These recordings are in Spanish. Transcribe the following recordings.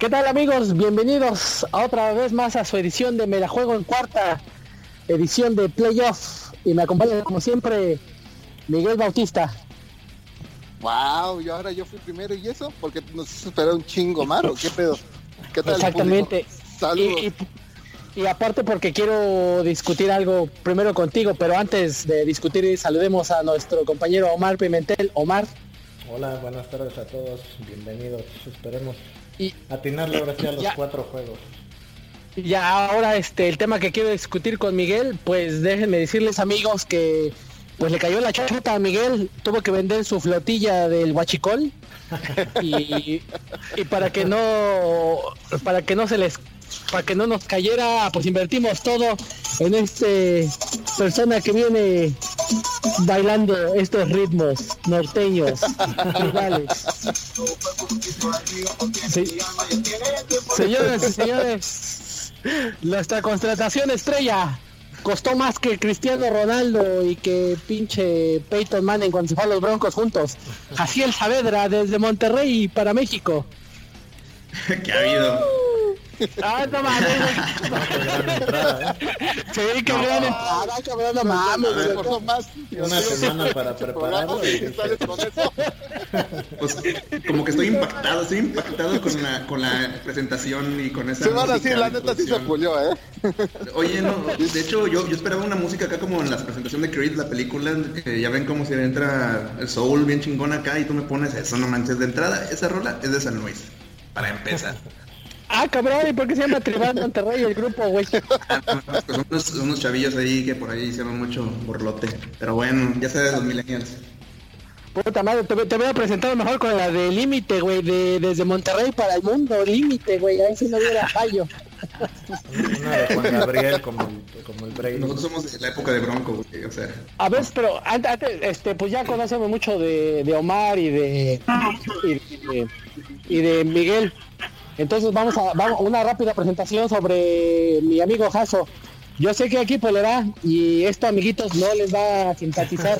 ¿Qué tal amigos? Bienvenidos a otra vez más a su edición de Me la juego en cuarta edición de Playoff y me acompaña como siempre Miguel Bautista. Wow, y ahora yo fui primero y eso, porque nos hizo esperar un chingo malo, ¿qué pedo? ¿Qué tal? Exactamente. Saludos. Y, y, aparte porque quiero discutir algo primero contigo, pero antes de discutir saludemos a nuestro compañero Omar Pimentel. Omar. Hola, buenas tardes a todos, bienvenidos. Esperemos y atinarle ahora sí a los cuatro juegos. Ya ahora este el tema que quiero discutir con Miguel, pues déjenme decirles amigos que pues le cayó la chota a Miguel, tuvo que vender su flotilla del huachicol y, y para que no para que no se les para que no nos cayera, pues invertimos todo en este persona que viene bailando estos ritmos norteños. sí. Señores y señores, nuestra contratación estrella costó más que Cristiano Ronaldo y que pinche Peyton Manning cuando se fue a los Broncos juntos. Jaciel Saavedra desde Monterrey para México. ¿Qué ha habido? Ah, no mames. Sí, qué gran entrada, cabrón, no mames. más. Una semana para prepararlo. Pues como que estoy impactado, estoy impactado con la, con la presentación y con esa. Se van a decir, la neta sí se pulió, ¿eh? Oye, no, de hecho yo, yo esperaba una música acá como en la presentación de Creed, la película, que ya ven cómo se entra el soul bien chingón acá y tú me pones eso, no manches, de entrada, esa rola es de San Luis, para empezar. Ah, cabrón, ¿y por qué se llama Tribal Monterrey el grupo, güey? pues son unos, chavillos ahí que por ahí hicieron mucho borlote. Pero bueno, ya sabes los millennials. Puta madre, te, te voy a presentar mejor con la de Límite, güey, de, desde Monterrey para el mundo, Límite, güey, ahí sí no hubiera fallo. Una de Juan Gabriel como el, como el Brady. Nosotros somos de la época de Bronco, güey, o sea. A ver, pero antes, este, pues ya conocemos mucho de, de Omar y de, y de, y de Miguel. Entonces vamos a vamos una rápida presentación sobre mi amigo Jaso. Yo sé qué equipo le da y esto amiguitos no les va a simpatizar.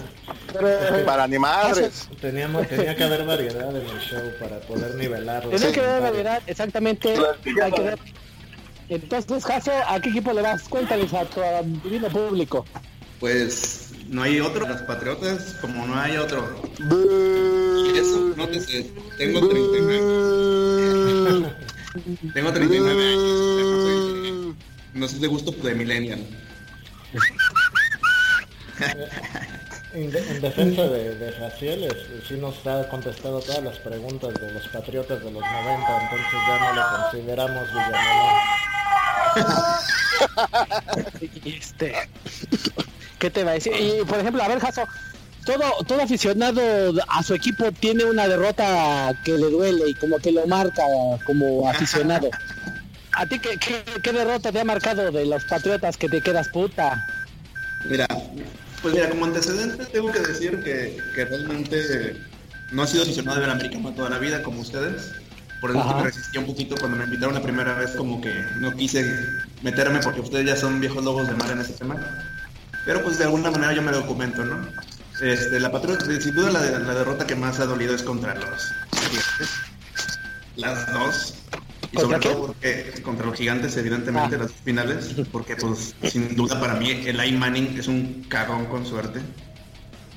Pero, para ni madres. Teníamos, tenía que haber variedad en el show para poder nivelarlo. Tenía que haber variedad, exactamente. Hay que ver. Entonces, Jaso, ¿a qué equipo le vas? Cuéntales a tu divino público. Pues no hay otro, los Patriotas, como no hay otro. Y eso, no te sé, tengo 39. tengo 39 años. No soy de gusto de millennial. En, en, defensa de, de Jaciel, es, sí nos ha contestado todas las preguntas de los Patriotas de los 90, entonces ya no lo consideramos Villanueva. este... ¿Qué te va a decir? Y por ejemplo, a ver, Jaso, todo, todo aficionado a su equipo tiene una derrota que le duele y como que lo marca como aficionado. ¿A ti qué, qué, qué derrota te ha marcado de los Patriotas que te quedas puta? Mira, pues mira, como antecedente tengo que decir que, que realmente no he sido aficionado de ver americano toda la vida como ustedes. Por eso me resistí un poquito cuando me invitaron la primera vez, como que no quise meterme porque ustedes ya son viejos lobos de mar en ese tema. Pero pues de alguna manera yo me documento, ¿no? Este, la Patriota, sin duda la, la, derrota que más ha dolido es contra los gigantes. Las dos. Y sobre todo porque contra los gigantes, evidentemente, ah. las finales, porque pues sin duda para mí el I Manning es un cagón con suerte.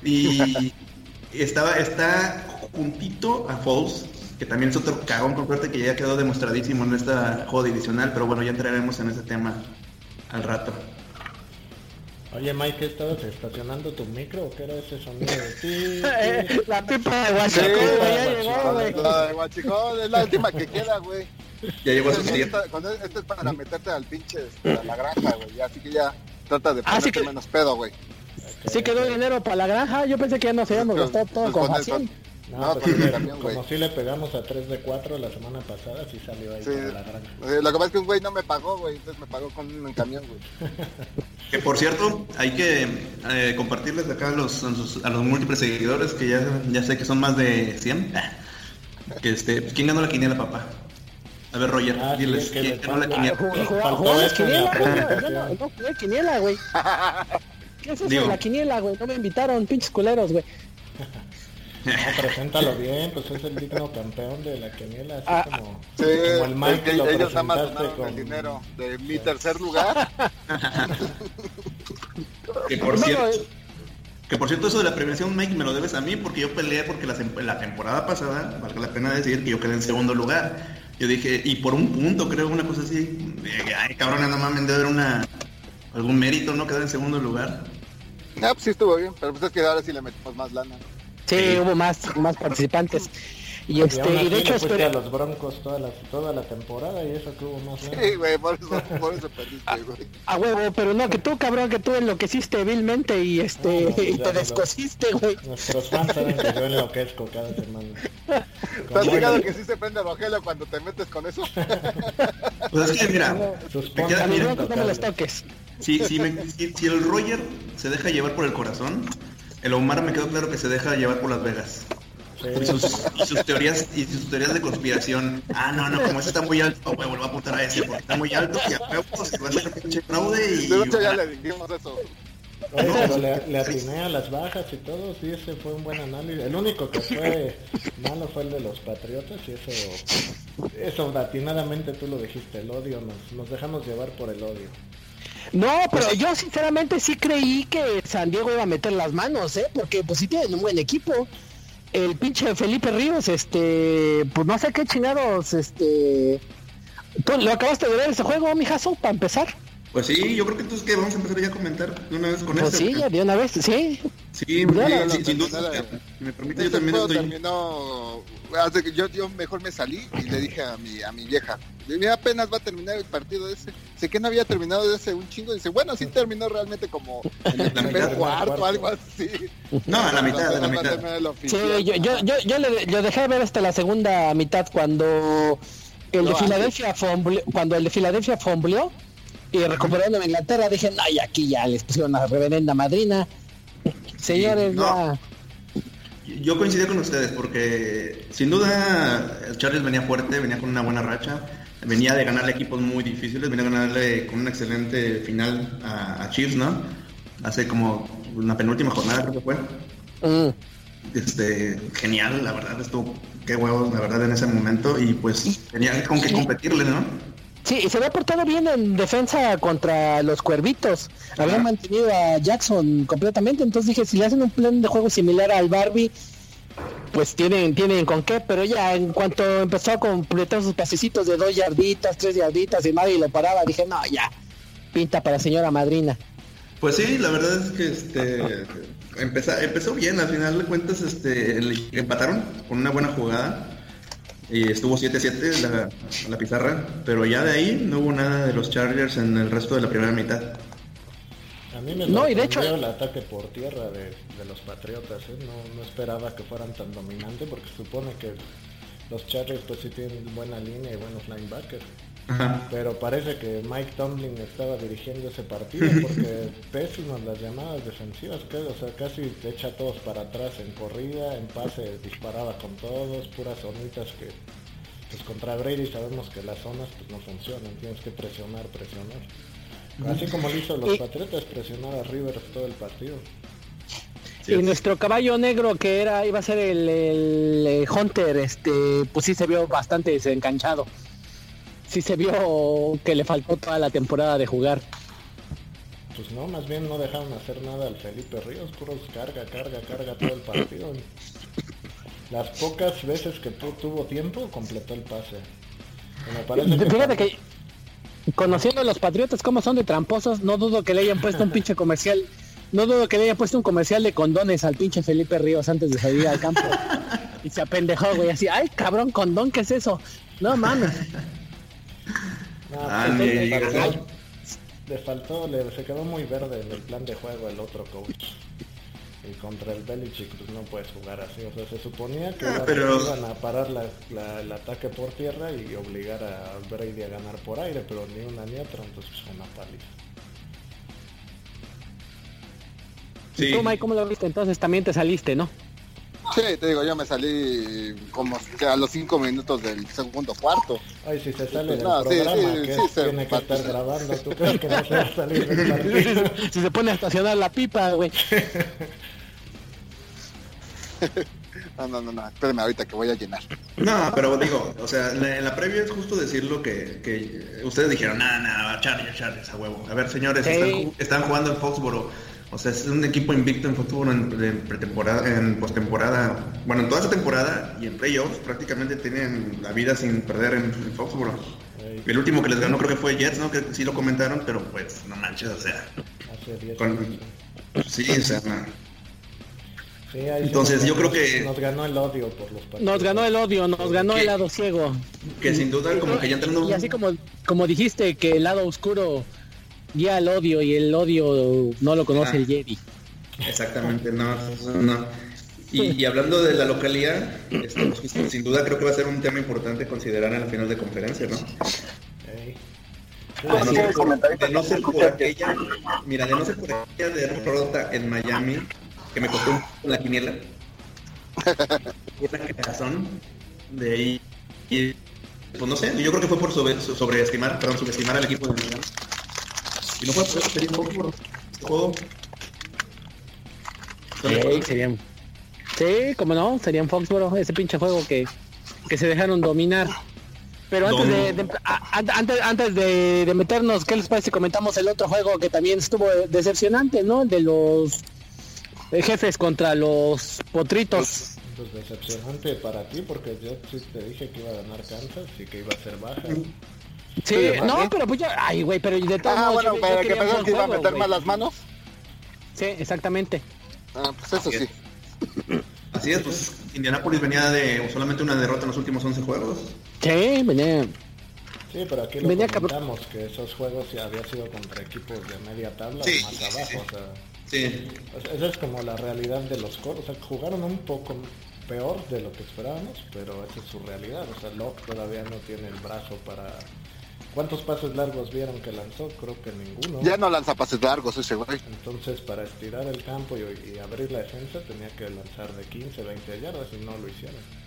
Y estaba, está juntito a Foles, que también es otro cagón con suerte que ya quedó demostradísimo en esta juego divisional, pero bueno, ya entraremos en ese tema al rato. Oye Mike, ¿estabas estacionando tu micro o qué era ese sonido de ti? la pipa de Guachicón, ya llegó, güey. La de Guachicón es la última que queda, güey. Ya llegó su Cuando esto es para meterte al pinche a la granja, güey. Así que ya trata de ponerte ah, sí que... menos pedo, güey. Sí quedó dinero para la granja, yo pensé que ya no se habíamos gastado todo con Jaciel. No, no pues, sí, camión, como si le pegamos a 3 de 4 la semana pasada, sí salió ahí sí, para la granja. Lo que pasa es que un güey no me pagó, güey, entonces me pagó con un camión, güey. que por cierto, hay que eh, compartirles acá a los, a los, a los múltiples seguidores, que ya, ya sé que son más de 100. Que este, ¿Quién ganó la quiniela, papá? A ver, Roger, ah, diles, sí, ¿quién ganó la quiniela? Jugamos quiniela, güey. No jugué quiniela, güey. ¿Qué es eso de la quiniela, güey? No me invitaron, pinches culeros, güey. No, preséntalo bien, pues es el digno campeón de la quiniela, así Ah, como, Sí, como el Mike es que lo ellos nada más presentaste donaron con... el dinero de mi tercer lugar. Que por No, cierto, eh, que por cierto eso de la premiación, Mike, me lo debes a mí porque yo peleé porque la, temporada pasada, valga la pena decir que yo quedé en segundo lugar. Yo dije, y por un punto creo, una cosa así, ay cabrón, no mames, debe haber una, algún mérito, ¿no? Quedar en segundo lugar. Ah, pues sí estuvo bien, pero pues es que ahora sí le metimos más lana. Sí, hubo más, más participantes. Y Y aún este, así y de hecho esperé- a los Broncos toda la, toda la temporada y eso que hubo más lana. Sí, güey, por eso, por eso perdiste, güey. a huevo, pero no, que tú, cabrón, que tú enloqueciste vilmente y este, No, no, y ya te no. descosiste, güey. Nuestros fans saben que yo enloquezco cada semana. ¿Te has fijado que sí se prende Rogelio cuando te metes con eso? Pues es que mira, sus me queda- A los mira, broncos no me los toques. si, si, me- si- si el Roger se deja llevar por el corazón, el Omar me quedó claro que se deja llevar por Las Vegas. Y sus, y sus teorías y sus teorías de conspiración. Ah, no, no, como ese está muy alto, güey, vuelvo a apuntar a ese porque está muy alto y a huevo se va a hacer pinche fraude y De hecho ya le dijimos eso. Oye, pero le, le atiné a las bajas y todo, sí, ese fue un buen análisis. El único que fue malo fue el de los Patriotas y eso, eso atinadamente tú lo dijiste, el odio, nos, nos dejamos llevar por el odio. No, pero yo sinceramente sí creí que San Diego iba a meter las manos, ¿eh? Porque pues sí tienen un buen equipo. El pinche Felipe Ríos, este, pues no sé qué chingados, este... ¿Tú lo acabaste de ver ese juego, mijazo, para empezar? Pues sí, yo creo que entonces que vamos a empezar ya a comentar de una vez con Pues sí, ya de una vez, sí. Sí, sin duda. Si me permite, yo también estoy. terminó, yo, yo mejor me salí y le dije a mi, a mi vieja, mira apenas va a terminar el partido ese, sé que no había terminado de ese un chingo, dice, bueno, sí terminó realmente como en el La primer cuarto, algo así. No, a la mitad, a la mitad. Sí, yo, yo, yo, yo le, le dejé ver hasta la segunda mitad cuando el de Filadelfia fumbleó, cuando el de Filadelfia fumbleó y recuperó en Inglaterra, dije, ay, aquí ya les pusieron una reverenda madrina. Señores, no. ya. Yo coincidí con ustedes porque sin duda el Charles venía fuerte, venía con una buena racha, venía de ganarle equipos muy difíciles, venía a ganarle con un excelente final a, a Chiefs, ¿no? Hace como una penúltima jornada creo que fue. Mm. Este, genial, la verdad, estuvo qué huevos, la verdad, en ese momento y pues tenía con qué competirle, ¿no? Sí, y se había portado bien en defensa contra los cuervitos. Habían Ajá. mantenido a Jackson completamente. Entonces dije, si le hacen un plan de juego similar al Barbie, pues tienen, tienen con qué. Pero ya en cuanto empezó a completar sus pasecitos de dos yarditas, tres yarditas y nadie lo paraba, dije, no, ya, pinta para señora madrina. Pues sí, la verdad es que este empezó, empezó bien, al final de cuentas este empataron con una buena jugada y estuvo 7-7 la, la pizarra, pero ya de ahí no hubo nada de los Chargers en el resto de la primera mitad. A mí me No, y de hecho- el ataque por tierra de, de los Patriotas, ¿eh? no, no esperaba que fueran tan dominantes porque se supone que los Chargers pues sí tienen buena línea y buenos linebackers. Ajá. Pero parece que Mike Tomlin estaba dirigiendo ese partido porque pésimas las llamadas defensivas, que, o sea, casi te echa a todos para atrás en corrida, en pase disparaba con todos, puras zonitas que pues contra Brady sabemos que las zonas pues no funcionan, tienes que presionar, presionar. Así como lo hizo los Y- Patriotas, presionar a Rivers todo el partido. y nuestro caballo negro que era iba a ser el, el, eh, Hunter, este, pues sí se vio bastante desencanchado. Sí se vio que le faltó toda la temporada de jugar. Pues no, más bien no dejaron hacer nada al Felipe Ríos, puros carga, carga, carga todo el partido. Las pocas veces que tu- tuvo tiempo, completó el pase. Y me parece que Fíjate que conociendo a los patriotas como son de tramposos, no dudo que le hayan puesto un pinche comercial, no dudo que le hayan puesto un comercial de condones al pinche Felipe Ríos antes de salir al campo. Y se apendejó, güey, así, ay cabrón, condón, ¿qué es eso? No mames. No, Ah, pues, le, faltó, le faltó, le- se quedó muy verde en el plan de juego el otro coach. Y contra el Belichick pues no puedes jugar así. O sea, se suponía que Ah, iban- pero- iban a parar la- la- el ataque por tierra y obligar a Brady a ganar por aire, pero ni una ni otra, entonces fue una paliza. ¿Y tú, Mike, cómo lo viste? Entonces también te saliste, ¿no? Sí, te digo, yo me salí como que a los cinco minutos del segundo cuarto. Ay, si se sale Pues del no, programa, sí, que sí, se tiene que estar grabando, ¿tú crees que no se va a salir del partido? si se pone a estacionar la pipa, güey. no, no, no, no, espérame ahorita que voy a llenar. No, pero digo, o sea, en la previa es justo decirlo que, que ustedes dijeron, nada, nada, Charlie, Charlie, a huevo. A ver, señores, están, están, jugando en Foxboro. O sea, es un equipo invicto en Foxboro en, pretemporada, en postemporada, bueno, en toda esa temporada y en playoffs prácticamente tienen la vida sin perder en, Foxboro. El último que les ganó creo que fue Jets, ¿no? Que sí lo comentaron, pero pues no manches, o sea. sí, o sea, entonces yo creo que... Nos ganó el odio por los partidos. Nos ganó el odio, nos ganó el lado ciego. Que sin duda como que ya entrando... Y así como, como dijiste que el lado oscuro guía el odio y el odio no lo conoce el Jedi. Exactamente, no, no. Y, hablando de la localidad, este, pues, sin duda creo que va a ser un tema importante considerar en la final de conferencia, ¿no? de no ser por aquella, mira, de no ser por aquella derrota en Miami, que me costó la quiniela. la razón de ahí. Y, pues no sé, yo creo que fue por sobre, sobreestimar, perdón, subestimar al equipo de Milan. Y no fue por eso, sería un poco este juego. Sí, serían. Sí, como no, serían Foxboro, ese pinche juego que, que se dejaron dominar. Pero antes de, antes, antes de, de, meternos, ¿qué les parece si comentamos el otro juego que también estuvo decepcionante, ¿no? El de los jefes contra los potritos. Pues, decepcionante para ti porque yo sí te dije que iba a ganar Kansas y que iba a ser baja. Sí, no, pero pues yo, ay, güey, pero de todos Ah, bueno, para que pensás que iba a meter más las manos. Sí, exactamente. Ah, pues eso sí. Así es, pues Indianapolis venía de solamente una derrota en los últimos 11 juegos. Sí, venía. Sí, pero aquí lo venía comentamos que esos juegos ya había sido contra equipos de media tabla o más abajo, o sea Sí. esa es como la realidad de los Colts. O sea, jugaron un poco peor de lo que esperábamos, pero esa es su realidad. O sea, Locke todavía no tiene el brazo para... ¿Cuántos pases largos vieron que lanzó? Creo que ninguno. Ya no lanza pases largos ese güey. Entonces, para estirar el campo y, y abrir la defensa, tenía que lanzar de 15, 20 yardas y no lo hicieron.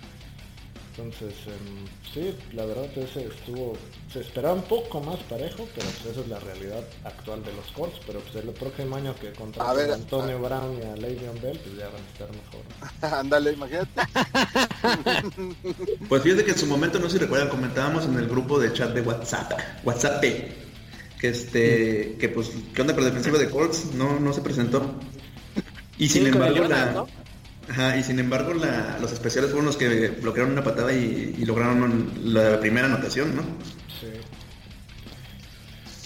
Entonces, em, sí, la verdad ese estuvo, se esperaba un poco más parejo, pero pues esa es la realidad actual de los Colts, pero pues el próximo año que contra a, Antonio Brown y a Le'Veon Bell, pues ya van a estar mejor. Ándale, imagínate. pues fíjate que en su momento, no sé si recuerdan, comentábamos en el grupo de chat de WhatsApp, WhatsApp, que este, que pues, ¿qué onda con la defensiva de Colts? No, no se presentó. Y sin embargo, la... Ajá, y sin embargo los especiales fueron los que bloquearon una patada y, lograron la primera anotación, ¿no? Sí.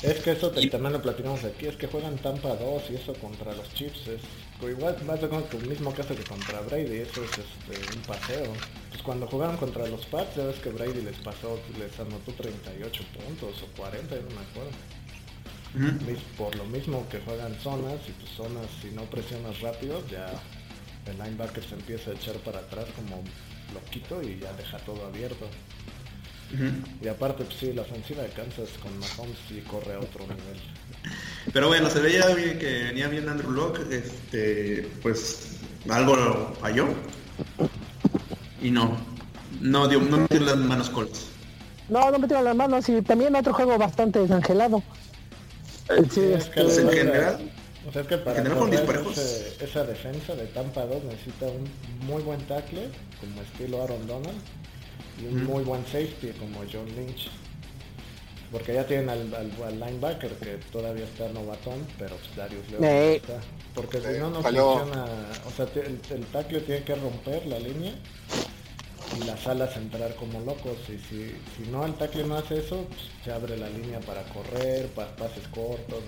Es que eso también lo platicamos aquí, es que juegan Tampa 2 y eso contra los Chiefs es igual más o menos el mismo caso que contra Brady, eso es este, un paseo. Pues cuando jugaron contra los Pats, ya ves que Brady les pasó, les anotó 38 puntos o 40, no me acuerdo. Por lo mismo que juegan zonas y tus zonas si no presionas rápido ya el linebacker se empieza a echar para atrás como loquito y ya deja todo abierto. Y aparte, pues sí, la ofensiva de Kansas con Mahomes sí corre a otro nivel. Pero bueno, se veía bien que venía bien Andrew Locke, este, pues algo falló. Y no, no dio, no metió las manos Colts. No, no metió las manos y también otro juego bastante desangelado. Sí, es que en general o sea, es que para esa defensa de Tampa 2 necesita un muy buen tackle, como estilo Aaron Donald, y un muy buen safety como John Lynch. Porque ya tienen al, linebacker que todavía está novatón, pero pues Darius Leonard eh. está. Porque si no, no funciona. O sea, el, el tackle tiene que romper la línea y las alas entrar como locos. Y si, si no el tackle no hace eso, pues, se abre la línea para correr, para pases cortos.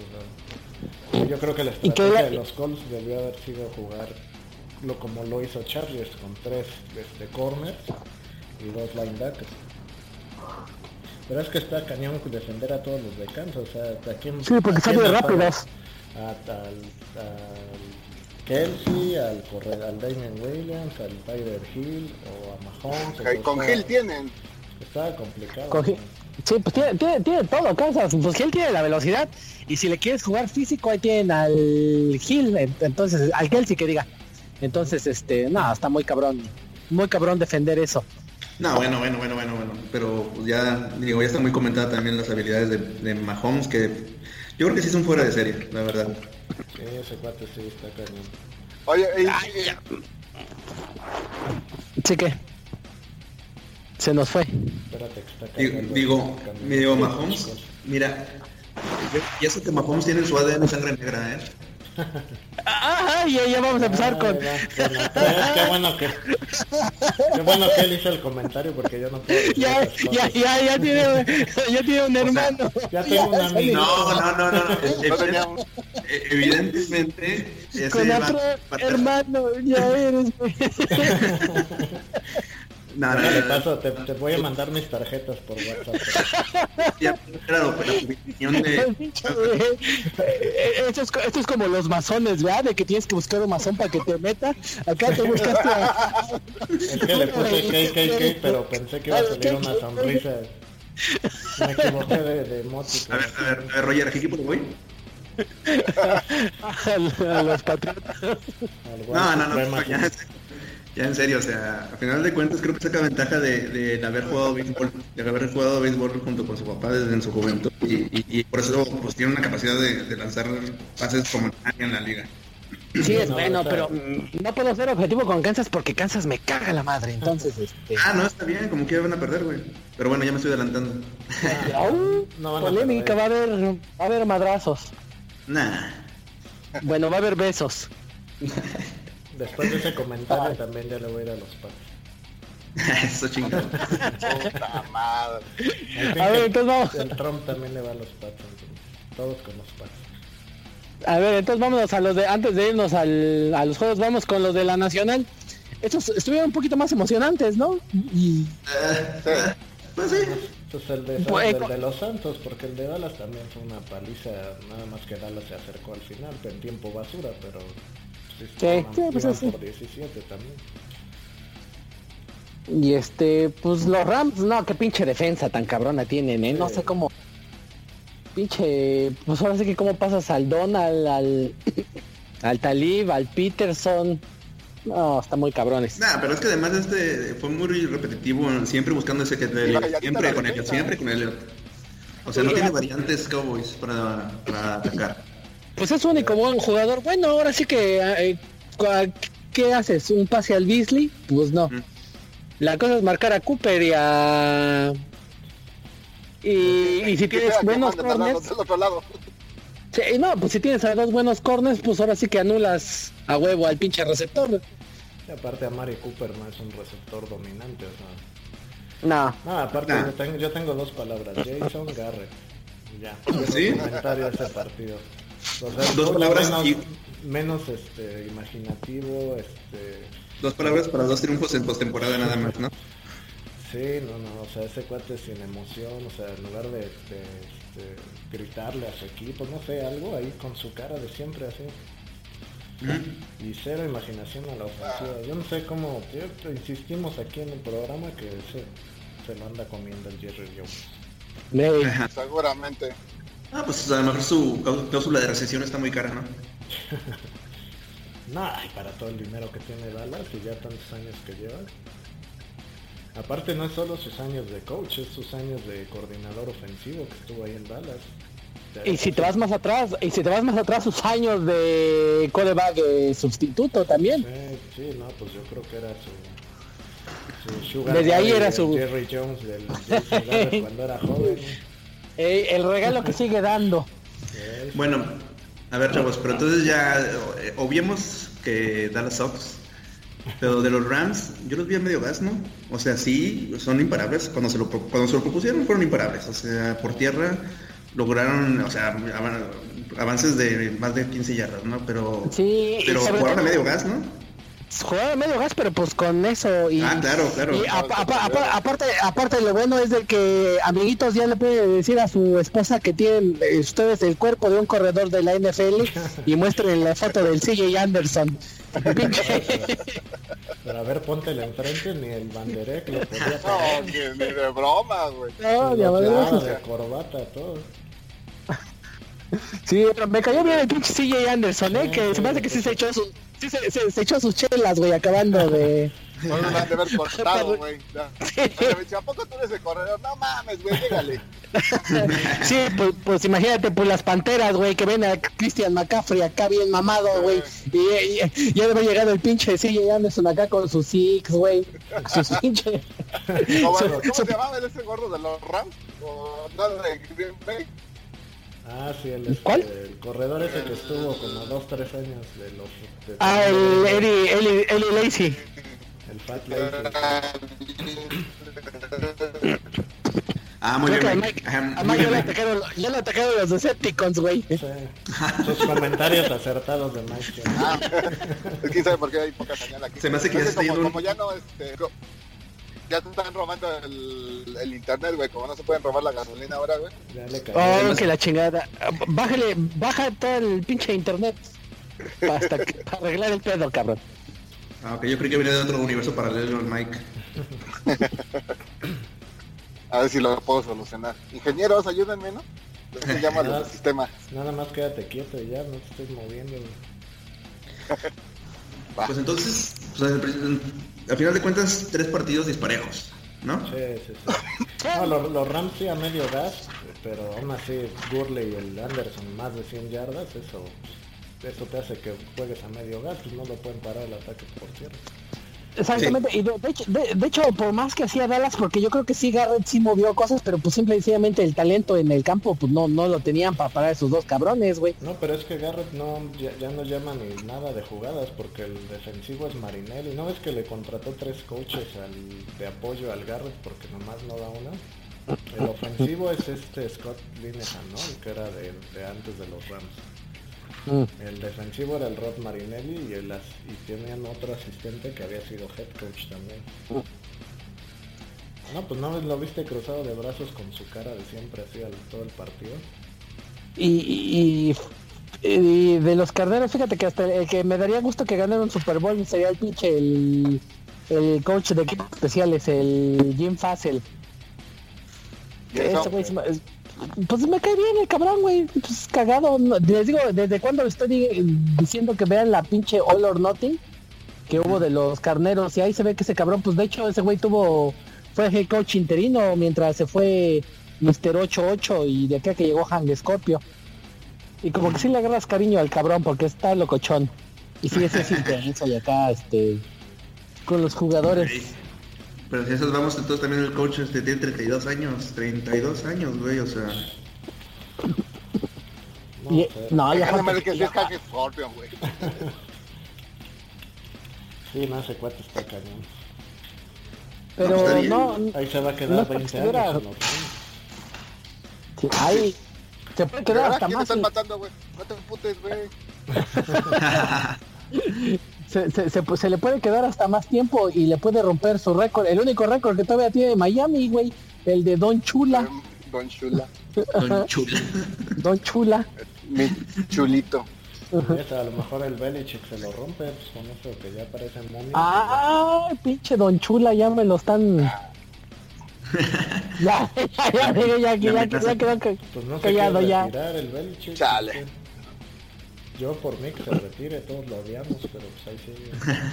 yo creo que la estrategia de los Colts debió haber sido jugar lo como lo hizo Chargers con tres este, corners y dos linebackers. Pero es que está cañón defender a todos los de Kansas. O sea, ¿a quién, sí, porque rápidos. A, Kelsey, al, correr, al Damon Williams, al Tyler Hill o a Mahomes. con Hill tienen. Está complicado. sí, pues tiene, tiene, tiene todo, Kansas. Pues Hill tiene la velocidad. Y si le quieres jugar físico, ahí tienen al Hill, entonces, al Kelsey que diga. Entonces, este, no, está muy cabrón. Muy cabrón defender eso. No, bueno, bueno, bueno, bueno, bueno. Pero pues ya, digo, ya está muy comentada también las habilidades de, de Mahomes, que yo creo que sí son fuera de serie, la verdad. Sí, ese cuate sí está cañón. Oye, Sí que. Se nos fue. Espérate está Digo, cargando digo, cambio. me digo, Mahomes, mira, y eso que Mahomes tiene su ADN sangre negra, ¿eh? Ah, ya, ya vamos a empezar Ay, con. va, bueno, qué bueno que qué bueno que él hizo el comentario porque yo no puedo Ya, ya, ya, ya tiene, ya tiene un hermano. ya tengo un amigo. No, no, no, no, no. Eh, Evidentemente, ese Con otro hermano, ya eres. No, no, no, paso, te, te voy a mandar mis tarjetas por WhatsApp. claro, pero opinión de... Eh, Esto es, co- esto es como los masones, ¿verdad? De que tienes que buscar un masón para que te meta. Acá te buscaste a... Es que le puse KKK, pero pensé que iba a salir una sonrisa. Me equivoqué de, de. A ver, a ver, a ver, Roger, ¿a qué equipo le voy? a los patriotas. No, no, no, ya, ya en serio, o sea, a final de cuentas creo que saca ventaja de, de haber jugado béisbol, de haber jugado béisbol junto con su papá desde en su juventud y, y- y por eso pues tiene una capacidad de, de lanzar pases como nadie en la liga. Sí, es No, bueno, pero no puedo ser objetivo con Kansas porque Kansas me caga la madre. Entonces, este. Ah, no, está bien, como que van a perder, güey. Pero bueno, ya me estoy adelantando. Aún No van a polémica, va a haber, va a haber madrazos. Nah. Bueno, va a haber besos. Después de ese comentario también ya le voy a ir a los Pats. Eso chingado. Puta madre. A ver, entonces vamos. El Trump también le va a los entonces, Todos con los Pats. A ver, entonces vámonos a los de, antes de irnos al, a los juegos, vamos con los de la Nacional. Estos estuvieron un poquito más emocionantes, ¿no? Y Pues sí. Entonces el de, Pues, el de los Santos, porque el de Dallas también fue una paliza, nada más que Dallas se acercó al final, en tiempo basura, pero sí, Sí, iban- sí, pues así. por 17 también. Y este, pues los Rams, no, qué pinche defensa tan cabrona tienen, ¿eh? No Sí. sé cómo. Pinche, pues ahora sí que cómo pasas al Donald, al, al Talib, al Peterson. No, está muy cabrones. Nah, pero es que además este fue muy repetitivo, siempre buscando ese que siempre con él, siempre con él. O sea, no tiene variantes Cowboys para, para atacar. Pues es único buen jugador. Bueno, ahora sí que, eh, ¿qué haces? ¿Un pase al Beasley? Pues no. Ujú. La cosa es marcar a Cooper y a... Y, y si tienes buenos a corners, sí, no, pues si tienes a dos buenos corners, pues ahora sí que anulas a huevo al pinche receptor. Y aparte a Mari Cooper no es un receptor dominante, o sea. No, No, aparte yo, tengo, yo tengo dos palabras, Jason Garrett. Ya, ¿Sí? Comentario de ese partido. O sea, Dos palabras menos, y- menos este, imaginativo, este... Dos palabras para dos triunfos en postemporada nada más, ¿no? Sí, no, no, o sea, ese cuate sin emoción, o sea, en lugar de, de, este, gritarle a su equipo, no sé, algo ahí con su cara de siempre así. Y cero imaginación a la ofensiva. Yo no sé cómo, yo- insistimos aquí en el programa que se, se lo anda comiendo el Jerry Jones. Seguramente. Ah, pues a lo mejor su cláusula de recesión está muy cara, ¿no? No, ay, para todo el dinero que tiene Dallas y ya tantos años que lleva. Aparte no es solo sus años de coach, es sus años de coordinador ofensivo que estuvo ahí en Dallas. y si te vas más atrás, y si te vas más atrás, sus años de coreback eh, sustituto también. Sí, sí, no, pues yo creo que era su, su sugar Desde ahí era del su- Jerry Jones del Garrett cuando era joven. El regalo que sigue dando. Bueno, a ver, chavos, pero entonces ya eh, obviemos que Dallas Sox, pero de los Rams, yo los vi a medio gas, ¿no? O sea, sí, son imparables. Cuando se lo, cuando se lo propusieron fueron imparables. O sea, por tierra lograron, o sea, avan- avances de más de 15 yardas, ¿no? Pero, Sí, pero jugaron a medio gas, ¿no? Jugaba medio gas, pero pues con eso y... Ah, claro, claro. y apa- apa- apa- aparte, aparte lo bueno es de que amiguitos ya le puede decir a su esposa que tienen eh, ustedes el cuerpo de un corredor de la NFL y muestren la foto del CJ Anderson. Pero a ver, póntele enfrente, ni el banderec lo podía No, que ni de broma, güey. No, ya de corbata, todo. Sí, pero me cayó bien el pinche CJ Anderson, ¿eh? Que se me hace que sí se echó sus, sí se, se- se echó sus chelas, güey, acabando de... No lo han de haber cortado, güey. ¿A poco tú eres el corredor? No mames, güey, llégale. Sí, pues, pues imagínate, pues las panteras, güey, que ven a Christian McCaffrey acá bien mamado, güey. Y, ya debe llegado el pinche CJ Anderson acá con sus six, güey. Sus pinche. ¿Cómo, su- ¿Cómo se llamaba ese gordo de los Rams? ¿O no, de Green Bay? Ah, sí, el, este, ¿Cuál? el corredor ese que estuvo como dos, tres años de los... de- Ah, el Eddie, Eddie, Eddie Lacy. El Fat Lacy. Ah, muy Creo bien, Mike. Ajá, muy ya bien, le atacaron, ya le atacaron los Decepticons, güey. Sí. Sus comentarios acertados de Mike. Ah, es que sabe por qué hay poca señal aquí. Se me hace que ya está como, yendo como ya no, este, ya te están robando el, el internet, güey, como no se pueden robar la gasolina ahora, güey. Oh, que la chingada. Bájale, baja todo el pinche internet. Hasta que, para arreglar el pedo, cabrón. Ah, ok, yo creí que venía de otro universo paralelo al Mike. A ver si lo puedo solucionar. Ingenieros, ayúdenme, ¿no? Se llama el sistema. Nada más quédate quieto y ya, no te estés moviendo. güey. Pues entonces, pues, al final de cuentas, tres partidos disparejos, ¿no? Sí, sí, sí. No, los, Rams sí a medio gas, pero aún así Gurley y el Anderson más de 100 yardas, eso eso te hace que juegues a medio gas, pues no lo pueden parar el ataque por tierra. Exactamente, y de, de hecho, de, de hecho, por más que hacía Dallas, porque yo creo que sí Garrett sí movió cosas, pero pues simple y sencillamente el talento en el campo, pues no, no lo tenían para parar esos dos cabrones, güey. No, pero es que Garrett no ya, ya no llama ni nada de jugadas porque el defensivo es Marinelli. ¿No es que le contrató tres coaches al, de apoyo al Garrett porque nomás no da una? El ofensivo es este Scott Linehan, ¿no? El que era de, de antes de los Rams. Mm. El defensivo era el Rod Marinelli y, el, as- y tenían otro asistente que había sido head coach también. No, pues no lo viste cruzado de brazos con su cara de siempre así al todo el partido. Y, y, y de los carneros, fíjate que hasta el que me daría gusto que ganara un Super Bowl sería el pinche, el, el coach de equipos especiales, el Jim Fassel. Eso, güey pues me cae bien el cabrón, güey. Pues cagado. Les digo, desde cuando estoy di- diciendo que vean la pinche All or Nothing que hubo de los carneros. Y ahí se ve que ese cabrón, pues de hecho ese güey tuvo, fue head coach interino mientras se fue Mr. 88 y de acá que llegó Hang Scorpio. Y como que sí le agarras cariño al cabrón porque está locochón. Y sí, ese es intenso y acá, este, con los jugadores. Pero si esos vamos, entonces también el coach este, tiene 32 años, 32 años, güey, o sea... No, Y- o sea, no, ya falta- que sí es Hague Scorpion, güey. Sí, no, ese cuate está cañón. No, Pero bien. no, Ahí se va a No quedar para 20 que estuviera- años. Rams. sí, ahí se puede quedar hasta ¿Quién más. están sí. matando, güey? No te emputes, güey. se, se, se- se le puede quedar hasta más tiempo y le puede romper su récord. El único récord que todavía tiene Miami, güey, el de Don Chula. Don Chula. Don Chula. Don Chula. Mi chulito. A lo mejor el Belichick se lo rompe pues, con eso que ya parece momia. Ah, pinche Don Chula, ya me lo están. ya, ya, ya, ya, ya, ya, ya, ya quedó que- Pues no se callado quiere ya. retirar el Belichick. Chale. pues, Yo por mí que se retire, todos lo odiamos, pero pues ahí sigue.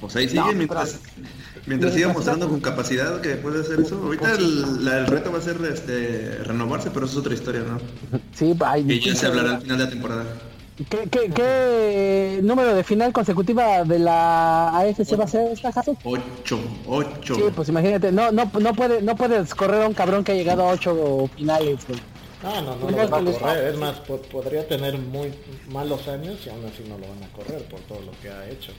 Pues ahí sigue, No, mientras, pero- mientras siga mostrando con capacidad que puede hacer eso. Ahorita el, la- el reto va a ser este, renovarse, pero eso es otra historia, ¿no? Sí, ay, Que ya se hablará al final de la temporada. ¿Qué, qué, qué número de final consecutiva de la AFC va a ser esta, Jason? Ocho, ocho. Sí, pues imagínate, no, no, no puede, no puedes correr a un cabrón que ha llegado a ocho finales, güey. No, no, no lo van a correr. Es más, po- podría tener muy malos años y aún así no lo van a correr por todo lo que ha hecho.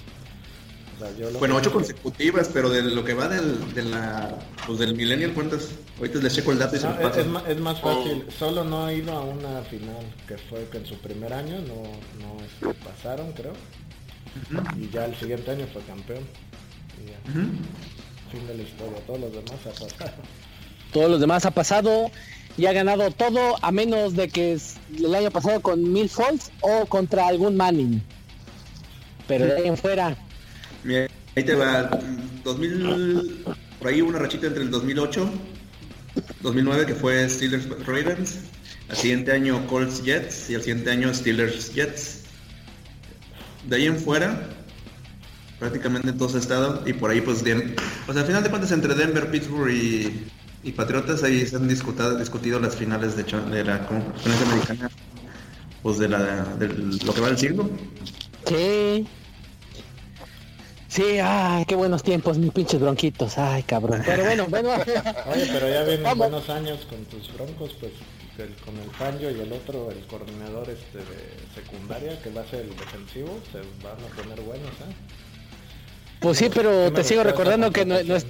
O sea, yo lo Bueno, ocho consecutivas, pero de lo que va del, de la, pues del Millennial, ¿cuántas? Ahorita les checo el dato y se No, es, paso. es más fácil, solo no ha ido a una final, que fue que en su primer año no, no este, pasaron, creo. Y ya el siguiente año fue campeón. Y ya, Ujú. fin de la historia, todos los demás ha pasado. Todos los demás ha pasado y ha ganado todo a menos de que el año pasado con Mil Falls o contra algún Manning. Pero de ahí en fuera, ahí te va. 2000, por ahí hubo una rachita entre el 2008, 2009 que fue Steelers Ravens, al siguiente año Colts Jets y al siguiente año Steelers Jets. De ahí en fuera, prácticamente en todos estados y por ahí pues bien, o sea, al final de cuentas entre Denver, Pittsburgh y, y Patriotas ahí se han discutido, discutido las finales de, la conferencia americana, pues de la de lo que va del siglo. Sí. Sí, ay, qué buenos tiempos, mis pinches bronquitos. Ay, cabrón. Pero bueno, bueno. Oye, pero ya vienen Vamos. buenos años con tus broncos, pues el- con el Fangio y el otro, el coordinador este de secundaria, que va a ser el defensivo, se van a poner buenos, ¿eh? Pues sí, pero te sigo recordando que no, no es...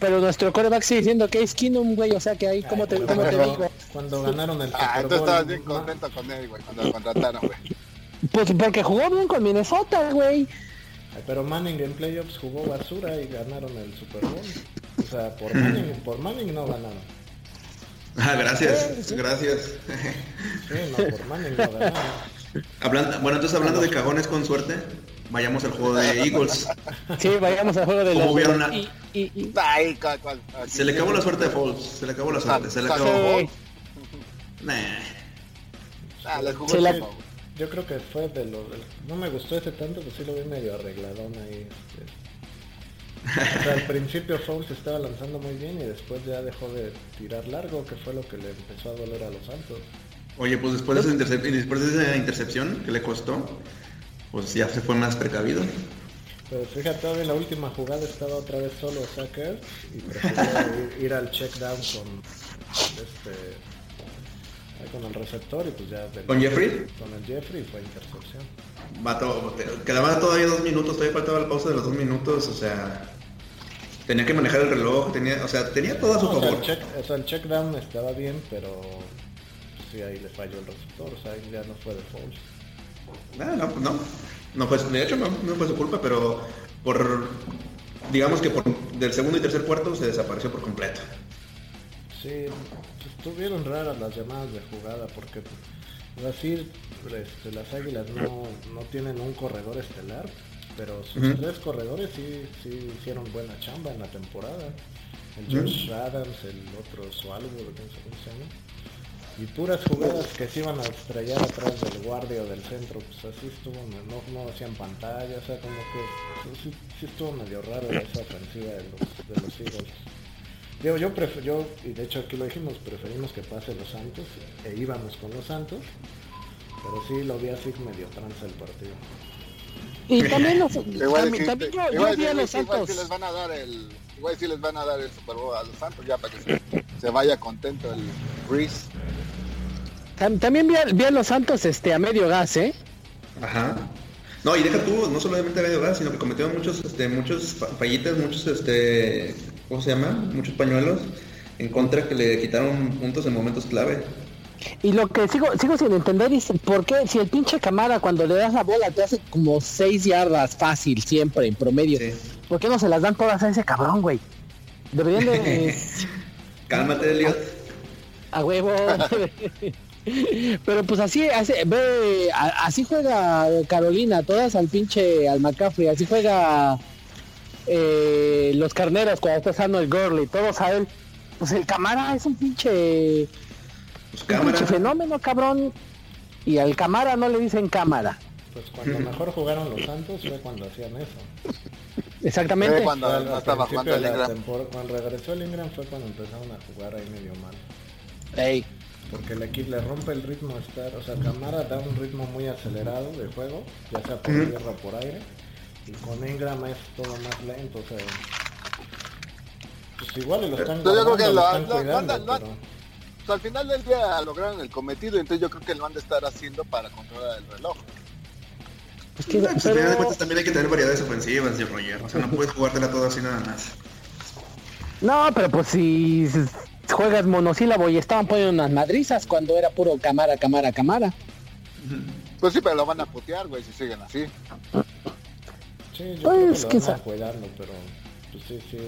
Pero nuestro coreback sigue diciendo que es Keenum, güey, o sea que ahí, ¿cómo te, cómo te digo? Cuando ganaron el Ah, tú estabas Bowl, bien contento con él, güey, cuando lo contrataron, güey. Pues porque jugó bien con Minnesota, güey. Ay, Pero Manning en playoffs jugó basura y ganaron el Super Bowl. O sea, por Manning, por Manning no ganaron. Ah, gracias, gracias. Sí, no, por Manning no ganaron. Hablando, bueno, entonces hablando de cagones con suerte, vayamos al juego de Eagles. Sí, vayamos al juego de ¿Cómo los... vieron la- y, Ay. Se le acabó la suerte a Foles, se le acabó la suerte, se le acabó. Sí. Nah. Ah, jugó la-. Yo creo que fue de los... No me gustó ese tanto, pues sí lo vi medio arregladón ahí. este. O sea, al principio Foles estaba lanzando muy bien y después ya dejó de tirar largo, que fue lo que le empezó a doler a los Santos. Oye, pues después de, esa intercep- después de esa intercepción que le costó, pues ya se fue más precavido. Pero fíjate, en la última jugada estaba otra vez solo Sackers y prefirió ir, ir al check down con este con el receptor y pues ya del- ¿Con Jeffrey? con el Jeffrey fue intercepción. Mató, quedaba todavía dos minutos, todavía faltaba la pausa de los dos minutos, o sea, tenía que manejar el reloj, tenía, o sea, tenía todo a su No, o, sea, el favor. check, o sea, el check down estaba bien, pero sí ahí le falló el receptor, o sea, ahí ya no fue de Foles. Ah, no, pues no, no fue, de hecho no, no fue su culpa, pero por, digamos que por, del segundo y tercer cuarto se desapareció por completo. Sí, pues, estuvieron raras las llamadas de jugada porque así este, las águilas no, no tienen un corredor estelar, pero sus Ujú. tres corredores sí, sí hicieron buena chamba en la temporada. El Josh Adams, el otro Sualvo, no sé cómo se llama. Y puras jugadas que se iban a estrellar atrás del guardia o del centro, pues así estuvo, no, no hacían pantalla, o sea, como que sí, sí estuvo medio raro esa ofensiva de los, de los Eagles. Digo, yo prefiero, yo, y de hecho aquí lo dijimos, preferimos que pase los Santos, e íbamos con los Santos, pero sí lo vi así medio tranza el partido. Y también los... También, también yo, yo vi a los igual Santos... les van a dar el igual sí les van a dar el Super Bowl a los Santos ya para que se, se vaya contento el Breeze. Tam- También vi a, vi a los Santos este, a medio gas, ¿eh? Ajá. No, y deja tú, no solamente medio gas, sino que cometieron muchos, este, muchos fa- fallitas, muchos, este, ¿cómo se llama? Muchos pañuelos en contra que le quitaron puntos en momentos clave. Y lo que sigo sigo sin entender es por qué si el pinche Camara cuando le das la bola te hace como 6 yardas fácil siempre en promedio. Sí. ¿Por qué no se las dan todas a ese cabrón, güey? Deberían de... Cálmate, Elliot. a huevo. Pero pues así, así, ve, así juega Carolina, todas al pinche al McCaffrey, así juega eh, los carneros cuando está usando el Gurley, todos a él. Pues el Camara es un pinche, Pues un cámara. pinche fenómeno, cabrón. Y al Camara no le dicen cámara. Pues cuando mejor jugaron los Santos fue cuando hacían eso. Exactamente. Fue cuando estaba principio jugando el Ingram. tempor- Cuando regresó el Ingram fue cuando empezaron a jugar ahí medio mal. Ey, Porque el equipo le rompe el ritmo a estar, o sea, Camara da un ritmo muy acelerado de juego, ya sea por tierra o por aire, y con Ingram es todo más lento, o sea, pues igual y lo están, Yo creo que lo- lo están cuidando, andan- lo pero al final del día lograron el cometido, entonces yo creo que lo han de estar haciendo para controlar el reloj. pues que- Pues, al final de cuentas también hay que tener variedades ofensivas, Roger. O sea, no puedes jugártela toda así nada más. no, pero pues si juegas monosílabo y estaban poniendo unas madrizas cuando era puro Camara, Camara, Camara. Pues sí, pero lo van a putear, güey, si siguen así. sí, yo Pues, creo que lo andan sabe. cuidando, pero pues sí, sí,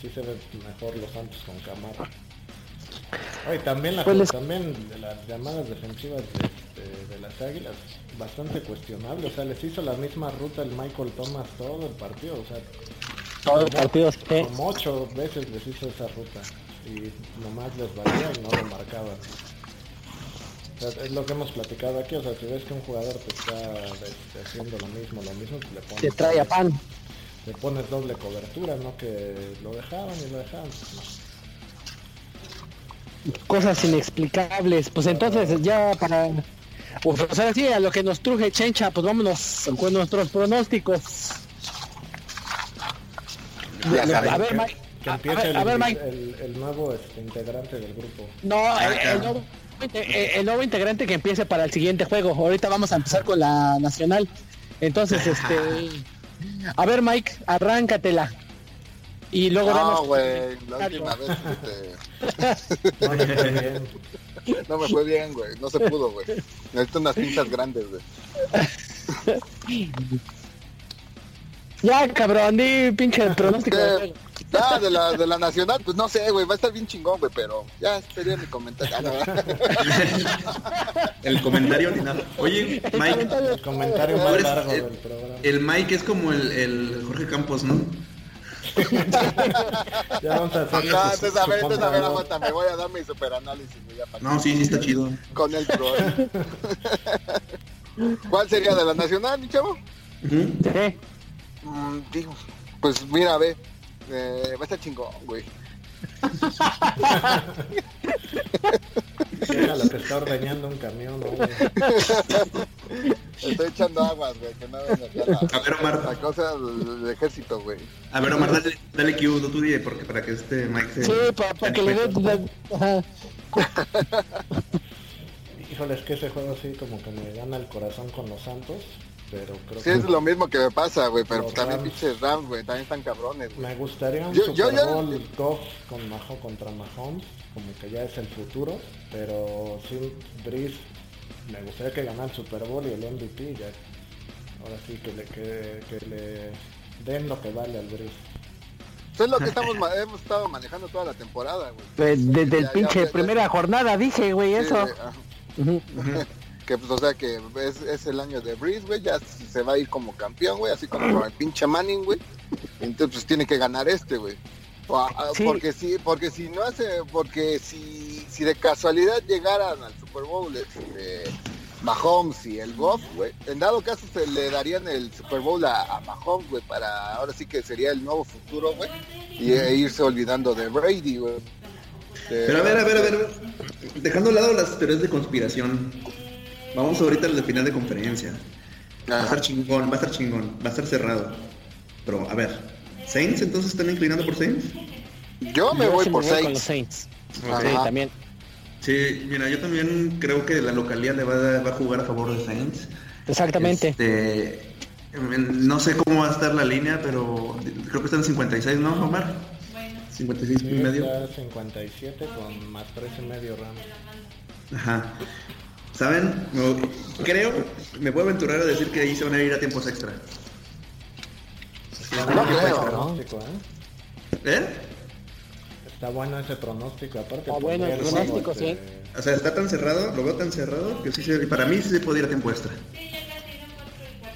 sí se ve mejor los Santos con Camara. Oye, también, la, Pues les- también de las llamadas defensivas de, de las Águilas, bastante cuestionable, o sea, les hizo la misma ruta el Michael Thomas todo el partido, o sea, Todos los partidos que... como ocho veces les hizo esa ruta y nomás les valía y no lo marcaban. O sea, es lo que hemos platicado aquí, o sea, si ves que un jugador te está este, haciendo lo mismo, lo mismo, pues le pones... Te trae a pan. Le pones doble cobertura, ¿no? Que lo dejaban y lo dejaban. no. Cosas inexplicables. Pues entonces ya para... Pues o sea, sí, a lo que nos truje Chencha, pues vámonos con nuestros pronósticos. Ya a ver, Mike. Que A, empiece a ver, el, a ver, Mike. el- el nuevo este, integrante del grupo. No, el, el nuevo, el- el nuevo integrante que empiece para el siguiente juego. Ahorita vamos a empezar con la nacional. Entonces, este... A ver, Mike, arráncatela. Y luego No, güey, la última vez este, No le fue bien. no me fue bien, güey. No se pudo, güey. Necesito unas pinzas grandes, güey. Ya, cabrón, di pinche pronóstico. Eh, ah, de la, de la nacional, pues no sé, güey. Va a estar bien chingón, güey, pero ya sería mi comentario. Ah, no, El comentario ni nada. Oye, Mike, El comentario más eres largo el- del programa. el Mike es como el, el Jorge Campos, ¿no? Ya vamos a hacer No, su- a ver, a ver, aguanta, me voy a dar mi superanálisis, güey, ya No, sí, sí está chido. con el pro. ¿Cuál sería de la nacional, mi chavo? Ujú. Sí. Mm, digo, pues mira, ve, eh, va a estar chingón, güey. Deja lo que está ordeñando un camión, ¿no, güey? Estoy echando aguas, güey, que no venga la, A ver, Omar. la cosa del, ejército, güey. A ver, Omar, dale, dale Q, tú di, porque para que este Mike se... Sí, para que le dé... Ajá. Híjole, es que ese juego sí como que me gana el corazón con los Santos, pero creo Sí, que es lo mismo que me pasa, güey, pero Los también Rams. pinches Rams, güey, también están cabrones, me gustaría un Yo- Super yo ya- Bowl Goff con Maho contra Mahomes, como que ya es el futuro, pero sin Breeze me gustaría que ganara el Super Bowl y el MVP ya. Ahora sí que le, que, que le den lo que vale al Breeze. Eso es lo que estamos hemos estado manejando toda la temporada, güey. Pues desde el Ya, ya, pinche ya, primera jornada dije, güey, Sí, eso. Que pues, o sea, que es, es el año de Breeze, güey, ya se va a ir como campeón, güey, así como con el pinche Manning, güey. Entonces, pues tiene que ganar este, güey. Sí. Porque si, porque si no hace, porque si, si de casualidad llegaran al Super Bowl, este, Mahomes y el Goff, güey, en dado caso se le darían el Super Bowl a, a Mahomes, güey, para ahora sí que sería el nuevo futuro, güey, y e irse olvidando de Brady, güey. De- Pero a ver, a ver, a ver. Dejando a lado las teorías de conspiración. Vamos ahorita al de final de conferencia. Va a estar chingón, va a estar chingón, va a estar cerrado. Pero, a ver, ¿Saints entonces están inclinando por Saints? Yo me Yo voy por con los Saints. Sí, también. Sí, mira, yo también creo que la localidad le va a, va a jugar a favor de Saints. Exactamente. Este, no sé cómo va a estar la línea, pero creo que están 56, ¿no, Omar? 56 Sí, y medio. está 57 con más 3 y medio Rams. Ajá. ¿Saben? Creo, me voy a aventurar a decir que ahí se van a ir a tiempos extra. Está No bueno ese creo, ¿eh? ¿Eh? Está bueno ese pronóstico, aparte. Está bueno el pronóstico, juego, sí. este, O sea, está tan cerrado, lo veo tan cerrado que sí se, para mí sí se puede ir a tiempo extra.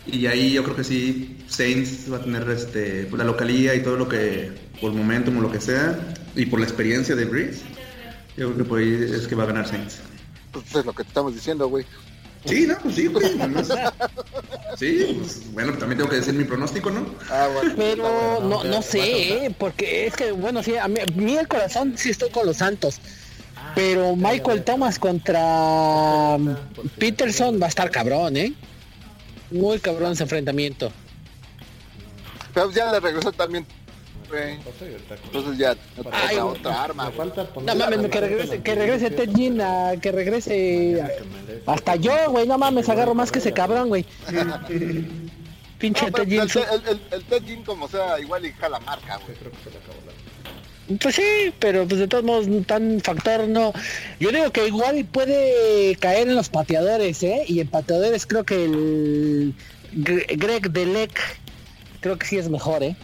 Y ahí yo creo que sí, Saints va a tener este, pues, la localía y todo lo que, por el momentum o lo que sea, y por la experiencia de Breeze, yo creo que por ahí es que va a ganar Saints. Pues es lo que te estamos diciendo, güey. Sí, no, pues sí, güey. Sí, pues, bueno, también tengo que decir mi pronóstico, ¿no? Ah, bueno. Pero bueno. no, no sé, ¿eh? porque es que, bueno, sí, a mí, a mí el corazón sí estoy con los Santos. Pero Michael Thomas contra um, Peterson va a estar cabrón, ¿eh? Muy cabrón ese enfrentamiento. Pero ya le regresó también. Güey. Entonces ya no Ay, otra arma, Me falta poner No mames, que regrese, que regrese Ted que regrese. Hasta yo, güey, no mames, agarro más que ese cabrón, güey. Pinche Ted el, el, el, Ted como sea, igual y jala marca, güey. Creo que se le acabó la... Pues sí, pero pues de todos modos tan factor no. Yo digo que igual puede caer en los pateadores, ¿eh? Y en pateadores creo que el Gre- Greg Delec creo que sí es mejor, ¿eh?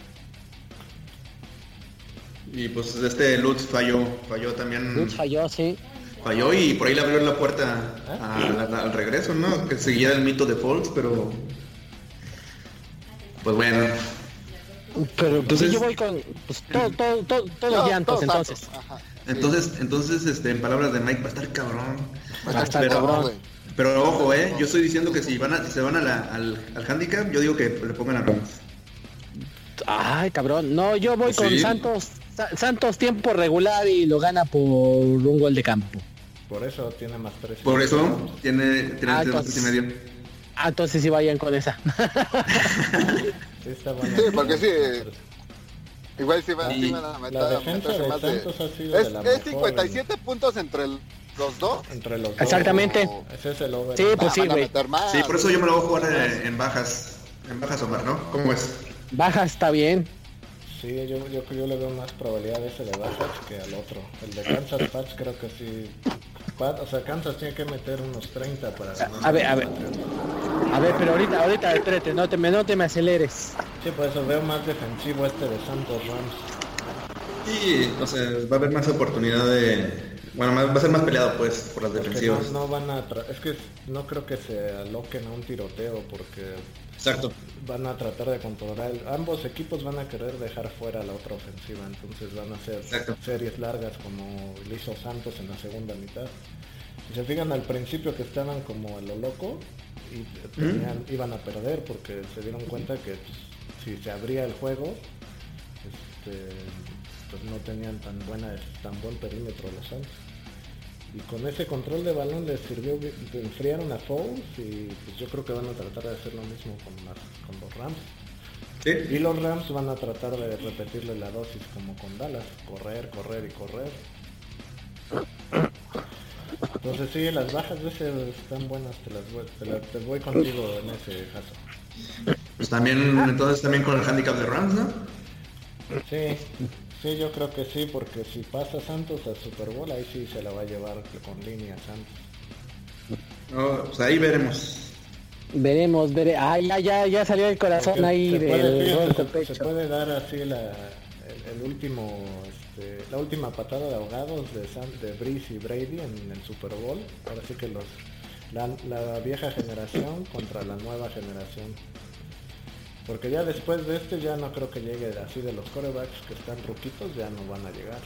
Y pues este Lutz falló, falló también. Lutz falló, sí. Falló y por ahí le abrió la puerta a- a- al regreso, ¿no? Que seguía el mito de Folks, pero... Pues bueno, Pero pues, Entonces- sí, yo voy con pues, todo, todo, todo- todos No, llantos, todos entonces. Entonces, entonces, este, en palabras de Mike, va a estar cabrón. Va a estar pero, cabrón, pero ojo, eh, yo estoy diciendo que si van a, si se van a la- al, al handicap, yo digo que le pongan a Rams. Ay, cabrón. No, yo voy con Sí. Santos. Sa- Santos tiempo regular y lo gana por un gol de campo. Por eso tiene más tres. Por eso tiene, tiene Ah, tres entonces- y medio. Ah, entonces sí vayan con esa. Sí, está bueno. Sí, porque sí. Igual sí van, sí van a meter, la defensa de más de... Es, de la es mejor 57 puntos entre el- los dos. Entre los dos. Exactamente. Ese es el over. Sí, pues Ah, sí, güey. Sí, por eso yo me lo voy a jugar eh, en bajas. En bajas, Omar, ¿no? ¿Cómo es? Baja está bien. Sí, yo, yo, yo le veo más probabilidad de ese de Bajas que al otro. El de Kansas Pats creo que sí. Pat- o sea, Kansas tiene que meter unos 30 para ganar. A ver, a ver. A ver, pero ahorita, ahorita, espérate, no te no te me aceleres. Sí, por eso veo más defensivo este de Santos Rams. Y, o sea, va a haber más oportunidad de... Bueno, va a ser más peleado, pues, por las Porque no, defensivas. no van a... tra- es que no creo que se aloquen a un tiroteo porque Exacto. van a tratar de controlar. el- ambos equipos van a querer dejar fuera la otra ofensiva, entonces van a hacer Exacto. series largas como lo hizo Santos en la segunda mitad. Si se fijan al principio que estaban como a lo loco y tenían- iban a perder porque se dieron cuenta que pues, si se abría el juego, este, pues no tenían tan buena tan buen perímetro los Santos. Y con ese control de balón les sirvió, enfriaron a Fouls y pues yo creo que van a tratar de hacer lo mismo con, las- con los Rams. Sí. Y los Rams van a tratar de repetirle la dosis como con Dallas, correr, correr y correr. Entonces sí, las bajas de ese están buenas, te las voy, te, la- te voy contigo en ese caso. Pues también, entonces también con el handicap de Rams, ¿no? Sí, sí, yo creo que sí, porque si pasa Santos a Super Bowl, ahí sí se la va a llevar con línea Santos. No, pues ahí veremos. Veremos, veré. Ah, ya, ya, ya salió el corazón Porque ahí se, del puede, fíjate, gol se- puede dar así la, el, el último, este, la última patada de ahogados de, Sam, de Breeze y Brady en el Super Bowl. Ahora sí que los, la, la vieja generación contra la nueva generación. Porque ya después de este ya no creo que llegue así de los corebacks que están ruquitos, ya no van a llegar.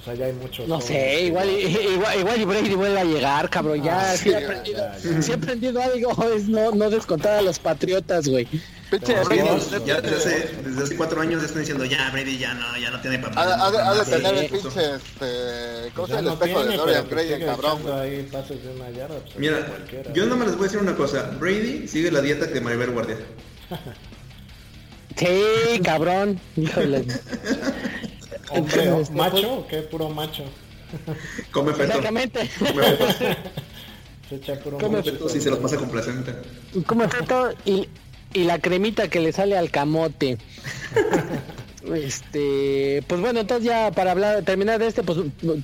O sea, ya hay muchos. No sé, que igual, igual, igual y Brady vuelve a llegar, cabrón. Ya, Ah, sí, he sí, aprendido, ya, ya. sí he aprendido algo, es no, no descontar a los patriotas, güey. Pinche Pero Brady, Ya desde hace, desde hace cuatro años ya están diciendo, ya Brady ya no, ya no tiene para Ha, ha de- ha de Sí. tener el pinche, este, ¿cómo se? El no espejo de tiene, Dorian Gray, el cabrón, ahí pases de una yarda. pues, Mira, cualquiera. yo no me les voy a decir una cosa. Brady sigue la dieta de Maribel Guardia. Sí, cabrón. Híjole. Hombre, Entonces, ¿macho o qué? Puro macho. Come feto. Exactamente. Come feto. Se echa puro Come macho. Feto sí se los pasa con placenta. Como todo y, y la cremita que le sale al camote. Este, pues bueno, entonces ya para hablar, terminar de este, pues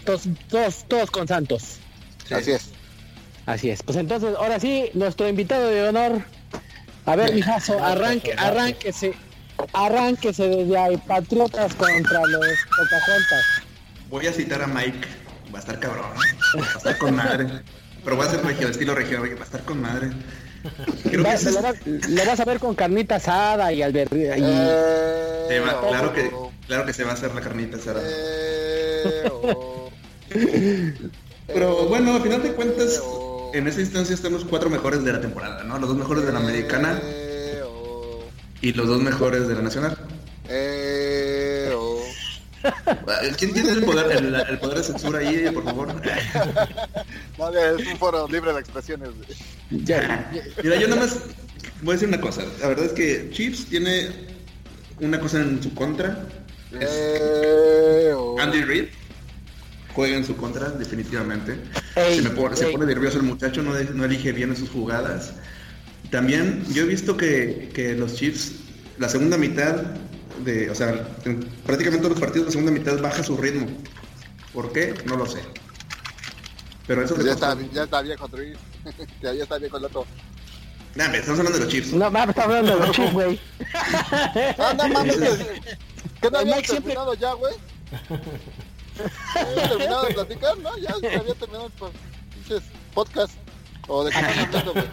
todos, todos, todos con Santos. Sí. Así es. Así es. Pues entonces, ahora sí, nuestro invitado de honor. A ver, mijazo, arranque, arránquese, arránquese desde ahí, Patriotas contra los Pocahontas. Voy a citar a Mike. Va a estar cabrón. Va a estar con madre. Pero va a ser regio, estilo regio. Va a estar con madre. Creo Va- lo, vas, lo vas a ver con carnita asada y alber y- Eh, claro que oh, claro que se va a hacer la carnita Sara. eh, oh, Pero bueno, al final de cuentas, oh, en esta instancia están los cuatro mejores de la temporada, ¿no? Los dos mejores de la americana eh, oh, y los dos mejores de la nacional. eh, oh. ¿Quién tiene el poder, el, el poder de censura ahí, por favor? No, es un foro libre de expresiones. ya- Mira, yo nada más voy a decir una cosa. La verdad es que Chiefs tiene una cosa en su contra. Es Eh, oh. Andy Reid juega en su contra, definitivamente. Ey, se, me pone, se pone nervioso el muchacho, no, de- no elige bien en sus jugadas. También yo he visto que, que los Chiefs, la segunda mitad, de, o sea, en prácticamente todos los partidos, la segunda mitad baja su ritmo. ¿Por qué? No lo sé. Pero eso Pues ya, está, ya está viejo Luis. ya, ya está viejo el otro. Nah, me estamos hablando de los Chiefs. No, va, está hablando de los Chiefs, güey. Ah, no mames. que- ¿Qué no El habíamos Mike siempre- terminado ya, güey? ¿Habíamos terminado de platicar? No, ya había terminado el podcast. ¿O de qué están hablando, güey?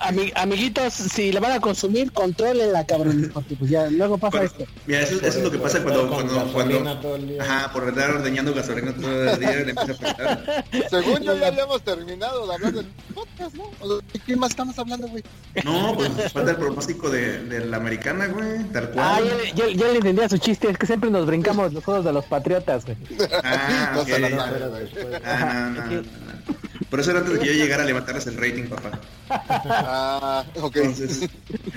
Ami- amiguitos, si le van a consumir, contrólenla, cabrón. Porque pues ya luego pasa esto. Mira, eso, eso es lo que pasa cuando, cuando, gasolina cuando, todo el día. ajá, por estar ordeñando gasolina todo el día, le empieza a afectar. Según yo ya habíamos terminado de hablar del podcast, ¿no? O sea, ¿De qué más estamos hablando, güey? No, pues falta el propósito de, de la americana, güey, tal Ah, cual. ya, le- ya- ya le entendía su chiste, es que siempre nos brincamos los juegos de los patriotas, güey. Ah, No ok. se la Ya sabe, era güey. después. Ah, no, no, no, Por eso era antes de que yo llegara a levantarles el rating, papá. Ah, ok. Entonces,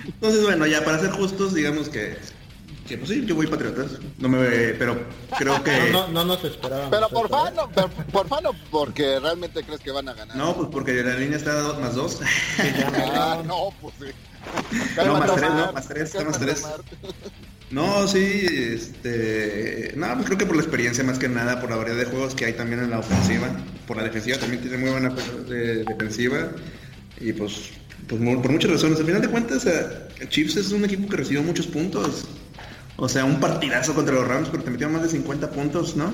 entonces bueno, ya para ser justos, digamos que, que pues sí, yo voy patriotas. No me pero creo que No, no, no nos esperábamos. Pero por ¿eh? fan, no, pero por fan o porque realmente crees que van a ganar. no, pues porque la línea está dos más dos. Ah, no, pues sí. No, más tres, no, más tres, está más tres. No, sí, este, no, pues creo que por la experiencia más que nada, por la variedad de juegos que hay también en la ofensiva, por la defensiva también tiene muy buena eh, defensiva y pues, pues por muchas razones. Al final de cuentas, eh, Chiefs es un equipo que recibió muchos puntos. O sea, un partidazo contra los Rams, pero te metieron más de 50 puntos, ¿no?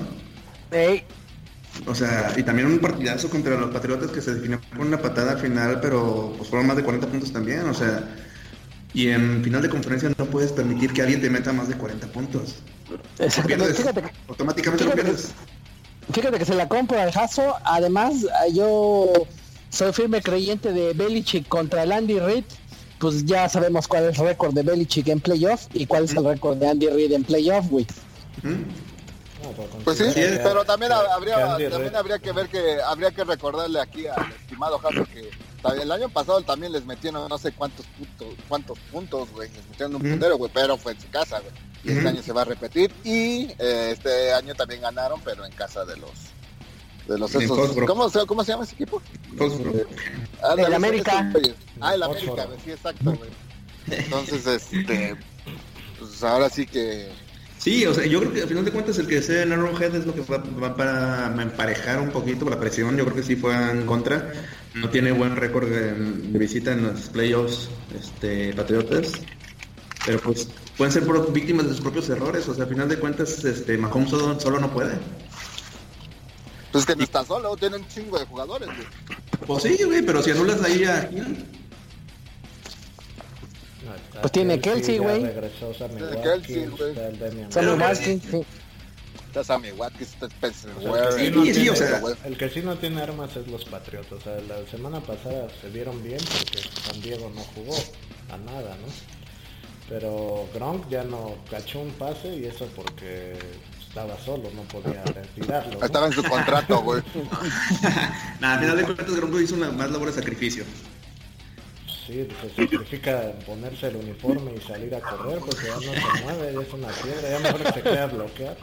Ey, O sea, y también un partidazo contra los Patriotas que se definió con una patada al final, pero pues fueron más de 40 puntos también, o sea, y en final de conferencia no puedes permitir que alguien te meta más de 40 puntos. exactamente. Fíjate, que- automáticamente lo fíjate pierdes. fíjate que se la compro al Jaso. Además, yo soy firme creyente de Belichick contra el Andy Reid. Pues ya sabemos cuál es el récord de Belichick en playoff y cuál es el récord de Andy Reid en playoff, güey. ¿Mm? No, Pues sí, que- pero también que- habría, que también habría que ver que habría que recordarle aquí al estimado Jaso que el año pasado también les metieron no sé cuántos puntos, cuántos puntos, güey, les metieron un puntero, güey, pero fue en su casa, güey. Y este año se va a repetir y eh, este año también ganaron, pero en casa de los de los esos. ¿cómo, se- ¿cómo se llama ese equipo? Foxborough. Ah, El América. esos. Ah, el América, güey, sí, exacto, güey. Entonces, este, pues ahora sí que Sí, o sea, yo creo que al final de cuentas el que sea en Arrowhead es lo que va, va para emparejar un poquito la presión. Yo creo que sí fue en contra. No tiene buen récord de, de visita en los playoffs este, Patriotas. Pero pues pueden ser por- víctimas de sus propios errores. O sea, al final de cuentas este, Mahomes solo, solo no puede. pues que no está solo, tienen un chingo de jugadores, güey. Pues sí, güey, pero si anulas ahí a No, Pues tiene Kelsey, güey. Tiene Kelsey, güey. Sammy Pero- Watkins, sí. Está Sammy Watkins, está Spencer el, que sí no tiene, armas es los Patriotas. O sea, la semana pasada se vieron bien porque San Diego no jugó a nada, ¿no? Pero Gronk ya no cachó un pase y eso porque estaba solo, no podía tirarlo. ¿no? Estaba en su contrato, güey. nada, al final de cuentas Gronko hizo una más labor de sacrificio. Sí, se sacrifica ponerse el uniforme y salir a correr porque ya no se mueve, ya es una piedra, ya mejor que se queda a bloquear.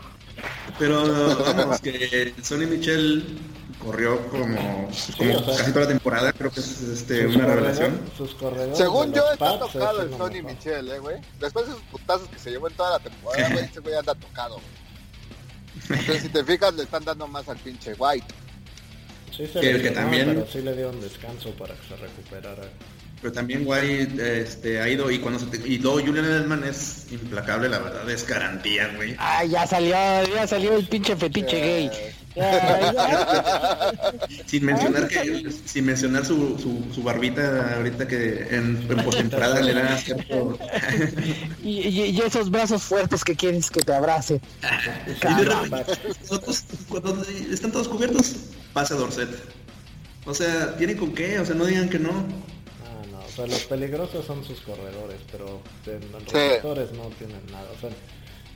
Pero vamos, que Sonny Michel corrió como, como o sea- casi toda la temporada, creo que es este, Sus una revelación. Sus corredores Según yo, está Pats tocado es el mejor. Michel, eh, güey. Después de esos putazos que se llevó en toda la temporada, güey, ese güey anda tocado. güey. Entonces, si te fijas, le están dando más al pinche White. Sí se Que- que lesionó, también- pero sí le dieron descanso para que se recuperara. Pero también White este, ha ido y cuando se te- y luego Julian Edelman es implacable, la verdad, es garantía, güey. Ay, ya salió, ya salió el pinche fetiche gay. Ya, ya. Sin mencionar que sin mencionar su, su, su barbita ahorita que en, en postemporada le da cierto Y, y- y esos brazos fuertes que quieres que te abrace. y de Caramba. cuando están todos cubiertos, pasa Dorset. O sea, tienen con qué, o sea, no digan que no. Sea, los peligrosos son sus corredores, pero de- los Sí. receptores no tienen nada. O sea,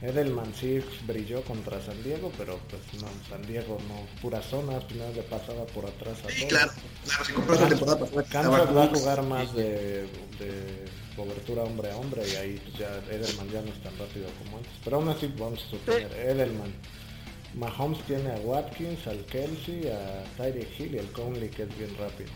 Edelman sí brilló contra San Diego, pero pues no, San Diego no, puras zonas, primero le pasaba por atrás a Sí, todos. claro, claro, si compras la temporada pasada, Kansas estaba va a jugar más de, de cobertura hombre a hombre y ahí pues, ya Edelman ya no es tan rápido como antes. Pero aún así vamos a suponer, Edelman. Mahomes tiene a Watkins, al Kelsey, a Tyreek Hill y el Conley que es bien rápido.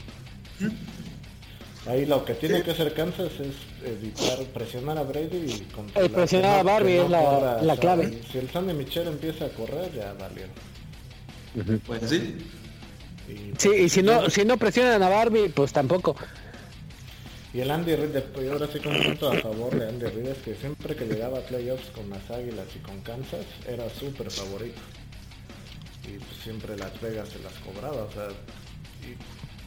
Ahí lo que tiene que hacer Kansas es evitar presionar a Brady y controlar. Eh, presionar a Barbie no es la- corra, la o sea, clave. Si el Sonny Michel empieza a correr, ya valieron. Pues sí. Y, Sí, y si no, si no presionan a Barbie, pues tampoco. Y el Andy Reid, de- yo ahora sí con un punto a favor de Andy Reid es que siempre que llegaba a playoffs con las Águilas y con Kansas era súper favorito. Y pues siempre Las Vegas se las cobraba, o sea, y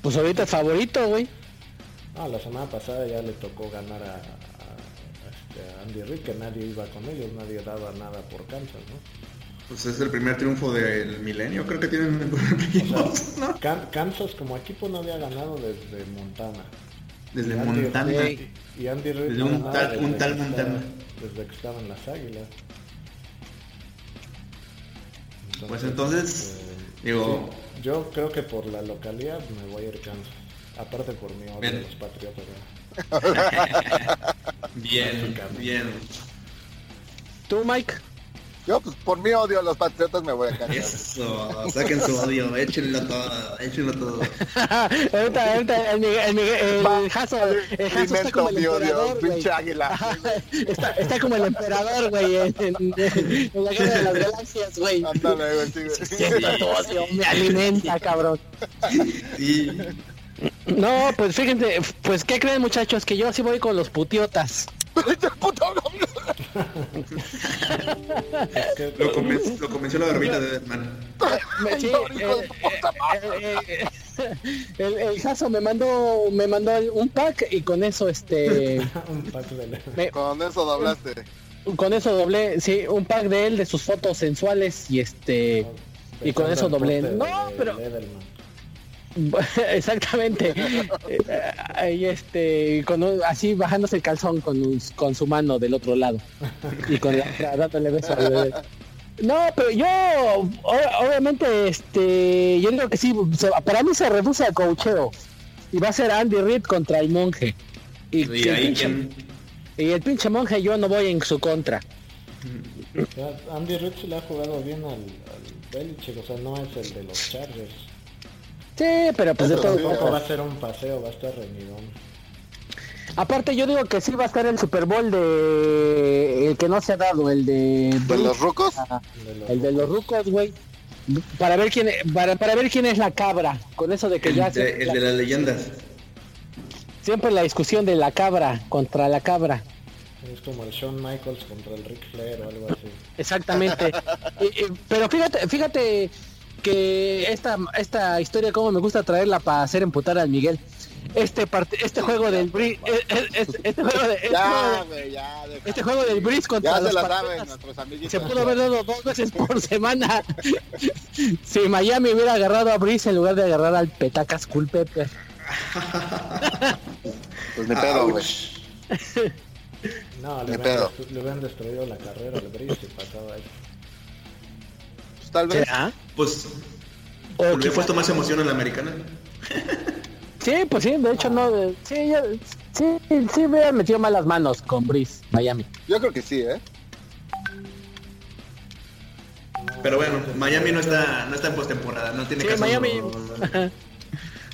Pues ahorita es favorito, güey. Ah, la semana pasada ya le tocó ganar a, a- a este, Andy Reid, que nadie iba con ellos, nadie daba nada por Kansas, ¿no? Pues es el primer triunfo del milenio, creo que tienen O sea, ¿no? Kan- Kansas como equipo no había ganado desde Montana. Desde Y Montana. Y Andy Reid Desde un tal- desde un que tal estaba- Montana. Desde que estaban las águilas. Pues entonces, eh, digo, sí, yo creo que por la localidad me voy a ir Kansas. Aparte por mi odio Bien. de los patriotas. bien, bien. ¿Tú, Mike? Yo, pues por mi odio a los patriotas me voy a Kansas. Eso, saquen su odio, échenlo todo, échenlo todo. ahorita, ahorita el el, Va, el Jaso, el Jaso está como el mi odio, emperador, güey. pinche águila. Está, está como el emperador, güey, en, en- en la guerra de las galaxias, güey. Ándale, güey, sí, güey. Siento tu odio, me alimenta, cabrón. Sí, No, pues fíjense, pues ¿qué creen muchachos? Que yo sí voy con los putiotas. Pinche puto Es que- lo, conven- lo convenció la barbita de sí, de eh, eh, eh, el, el Jaso me mandó, me mandó un pack y con eso, este, un pack de la- me- Con eso doblaste. con eso doblé, sí, un pack de él de sus fotos sensuales y este, y con eso doblé. No, pero. exactamente, Eh, ahí este, con un- así bajándose el calzón con, un- con su mano del otro lado y con la dándole beso al bebé. No, pero yo, o- obviamente, este, yo digo que sí, se- para mí se reduce al cocheo. Y va a ser Andy Reid contra el monje. Y, Y el ahí pinche, quien... y el pinche monje yo no voy en su contra. Andy Reid se le ha jugado bien al, al Belichick, o sea, no es el de los Chargers. Sí, pero pues de. Tampoco va a ser un paseo, va a estar reñidón. Aparte yo digo que sí va a estar el Super Bowl de el que no se ha dado, el de ¿De los rucos? Ah, De los el de los rucos, güey. Para ver quién para, para ver quién es la cabra, con eso de que ya El de, siempre, el de las leyendas. siempre la discusión de la cabra contra la cabra. Es como el Shawn Michaels contra el Ric Flair o algo así. Exactamente. Y- y- pero fíjate, fíjate que esta esta historia como me gusta traerla para hacer emputar al Miguel. Este part- este juego del Bri- eh, eh, este, juego de, este, Ya, de- este juego del Breeze contra Ya los se la saben nuestros amiguitos. se pudo haber dado dos veces por semana. si Miami hubiera agarrado a Breeze en lugar de agarrar al Petacas Culpeper. Pues ni pedo, güey. No, le pedo. hubieran, le hubieran destruido la carrera al Brice si pasaba eso. Tal vez. ¿Será? Pues, O le puesto más emoción a la americana. Sí, pues sí, de hecho no. de- sí, ya- sí, sí hubiera metido malas manos con Breeze, Miami. Yo creo que sí, ¿eh? Pero bueno, Miami no está, no está en postemporada, no tiene Sí, caso. Miami.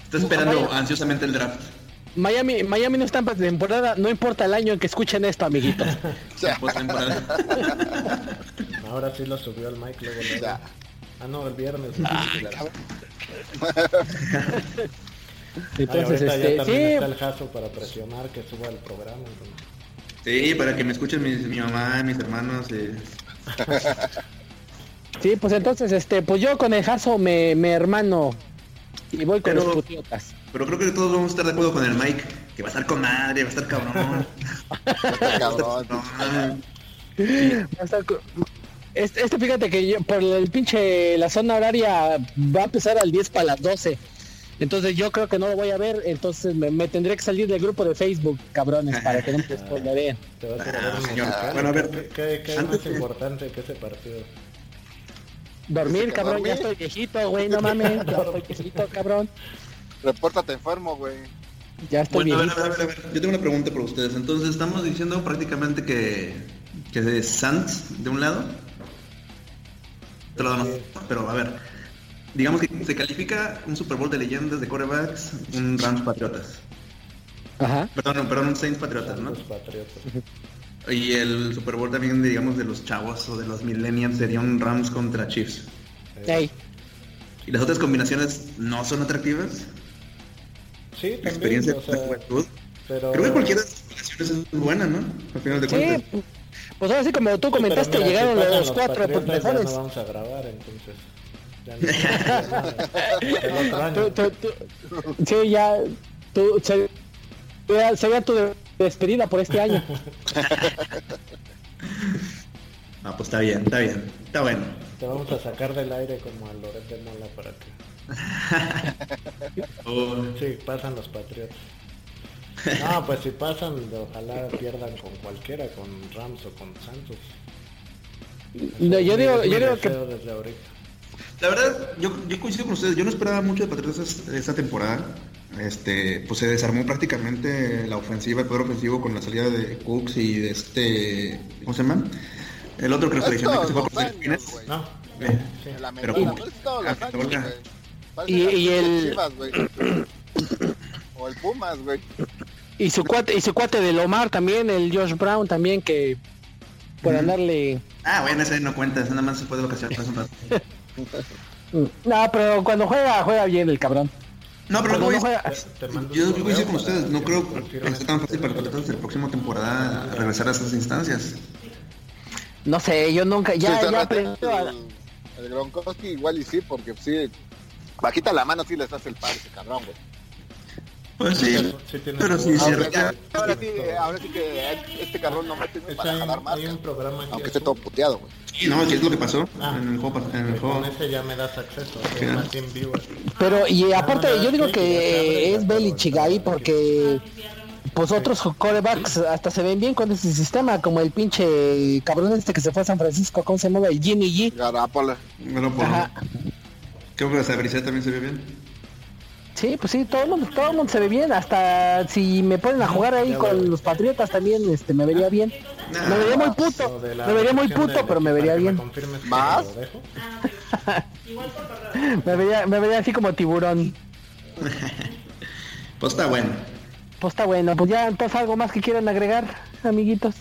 Está esperando Miami. ansiosamente el draft. Miami, Miami no está en temporada, no importa el año en que escuchen esto, amiguitos. Ahora sí lo subió el Mike luego. luego. Ah, no, el viernes. Ay, Entonces, ya este, también está sí, el jaso para presionar que suba el programa. entonces. Sí, para que me escuchen mis- mi mamá, mis hermanos. eh. sí, pues entonces, este, pues yo con el Jaso me, me hermano y voy con Pero- los putiotas. Pero creo que todos vamos a estar de acuerdo con el Mike, que va a estar con madre, va a estar cabrón. Está cabrón. No, Va a estar Este, este, fíjate que yo- por el pinche la zona horaria va a empezar al 10 para las 12. Entonces yo creo que no lo voy a ver, entonces me, me tendré que salir del grupo de Facebook, cabrones, para que no. Te a a Ah. Bueno, a ver, ¿Qué, qué- qué es antes más importante que ese partido? Dormir, cabrón, ¿Dormir? ya estoy viejito, güey, no mames, ya estoy viejito, cabrón. Repórtate enfermo, güey. Ya estoy Bueno, a ver, a ver, a ver, a ver. Yo tengo una pregunta para ustedes. Entonces, estamos diciendo prácticamente que, que es Santos de un lado. Otro lado no. Pero, a ver. Digamos que se califica un Super Bowl de leyendas de corebacks, un Rams Patriotas. Ajá. Perdón, perdón, un Saints Patriotas, ¿no? Los Patriotas. Y el Super Bowl también, digamos, de los chavos o de los millennials sería un Rams contra Chiefs. Ey, ¿Y las otras combinaciones no son atractivas? Sí, también, Experiencia o con la sea, juventud. pero... Creo que cualquiera de las combinaciones es buena, ¿no? Al final de cuentas. sí, pues ahora sí como tú Sí, comentaste, mira, llegaron los cuatro pues, ya mejores. no vamos a grabar, entonces... Ya no. Tú- tú- tú- sí, ya, tú, se- sería tu de- despedida por este año. Ah, pues está bien, está bien. Está bueno. Te vamos a sacar del aire como a Loret de Mola para que... Oh, Sí, pasan los Patriotas. No, pues si pasan, ojalá pierdan con cualquiera, con Rams o con Santos. No, yo digo, yo digo que deseo desde ahorita. La verdad, yo, yo coincido con ustedes. Yo no esperaba mucho de Patriotas es- esta temporada. Este, pues se desarmó prácticamente la ofensiva, el poder ofensivo con la salida de Cooks y de este, ¿cómo se llama? El otro que nos Es traicionó que se fue por años. No, Eh, sí. Pero- todos los años, Y- y el- Chivas. O el Pumas, güey. y su cuate, y su cuate de Lomar también, el Josh Brown también que por andarle Ah, bueno, ese no cuenta, ese nada más se fue de vacaciones hace un rato. no, pero cuando juega, juega bien el cabrón. No, pero Cuando luego no yo, yo coincido con ustedes, no creo que sea tan fácil para Patriotas en la próxima temporada regresar a esas instancias. no sé, yo nunca, ya, se ya retira aprendió a- el, el Gronkowski igual y sí, porque sí, bajita la mano sí les hace el par ese cabrón, güey. Pues sí, pero sí, sí, Ahora, ya- ahora sí, ahora sí que este cabrón no mete ni Es para hay, jalar más, hay un programa que aunque es esté todo puteado, güey. sí, no, ¿qué es lo que pasó Ah. en el juego? En el juego. con ese ya me das acceso, pero y aparte no, no, yo digo sí, que es Belichick ahí porque pues otros corebacks hasta se ven bien con ese sistema, como el pinche cabrón este que se fue a San Francisco, ¿cómo se llama? El Jimmy G. Bueno, por... Ajá. Creo que la Sabricet también se ve bien. Sí, pues sí, todo el mundo, todo el mundo se ve bien, hasta si me ponen a jugar ahí con los patriotas también, este, me vería bien. Nah. Me vería muy Lo puto, me vería muy puto, pero me vería bien. me ¿Más? lo dejo. Me vería, me vería así como tiburón. Pues está bueno. Pues está bueno, pues ya entonces algo más que quieran agregar, amiguitos.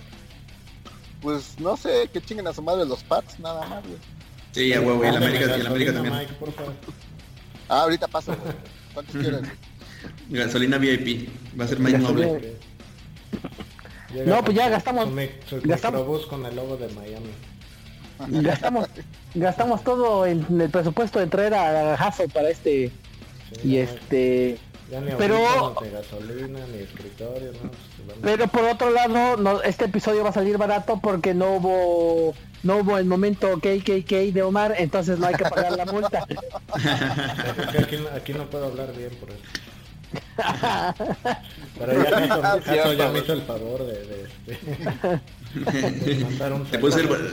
Pues no sé, que chinguen a su madre los Pats, nada más, güey. Sí, a huevo, y el América, y el América gasolina, también. Mike, por favor. Ah, ahorita paso, güey. ¿Cuántos quieren? güey? Gasolina VIP. Va a ser más noble. Llega No, pues ya gastamos- Su, mic- su gastamos- microbús con el logo de Miami. Gastamos, gastamos todo en, en el presupuesto de traer a Jaso para este Sí, y ya, este Ya ni pero- gasolina, ni escritorio, ¿no? Pues, pero por otro lado no, este episodio va a salir barato porque no hubo no hubo el momento KKK de Omar entonces no hay que pagar la multa aquí, no- aquí no puedo hablar bien por eso. Pero ya, Jaso- Ah, Jaso cierto, ya me hizo el favor de, de, de mandar un Te puse, el, saludo.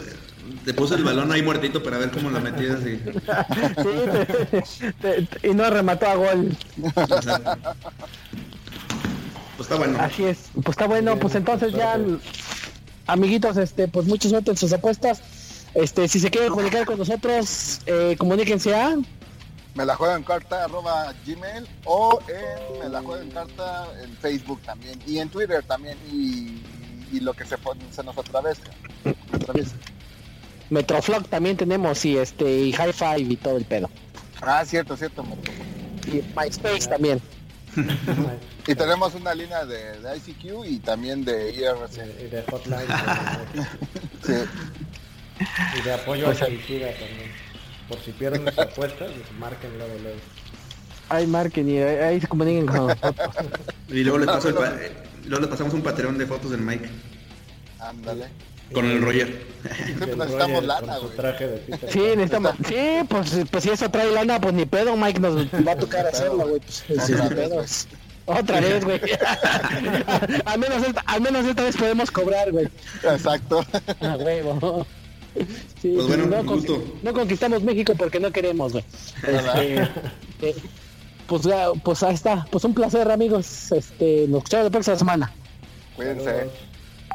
te puse el balón ahí muertito para ver cómo lo metías y... Sí, te- te- y no remató a gol pues está bueno. así es pues está bueno pues entonces ya amiguitos este pues mucha suerte en sus apuestas este si se quieren comunicar con nosotros eh, comuníquense a Me la juego en carta arroba gmail o en me la juego en carta en Facebook también y en Twitter también y, y lo que se, pone, se nos atraviesa. Metroflog también tenemos y este y High Five y todo el pedo. Ah, cierto, cierto. Y MySpace también. Y tenemos una línea de, de ICQ y también de IRC. Y de hotline. Sí. y de apoyo Pues, a suicida también. Por si pierden las apuestas, pues marquen luego, luego. Ay, marquen y ahí ahí se comuniquen con nosotros. Y luego les, paso el pa- eh, luego les pasamos un patreon de fotos del Mike Ándale. Con el Roger. Siempre El necesitamos Roger lana, güey. traje de Peter Sí, necesitamos. Sí, pues, pues si eso trae lana, pues ni pedo, Mike nos va a tocar hacerlo, güey. Pues, sí, Otra ni vez, pedo. Otra vez, güey. al, menos esta, al menos esta vez podemos cobrar, güey. Exacto. A huevo. Sí, Pues bueno, no, gusto. no conquistamos México porque no queremos, güey. Este, eh, pues, ya, pues ahí está. Pues un placer, amigos. Este, nos escuchamos la próxima semana. Cuídense.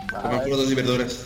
Coman frutas y verduras.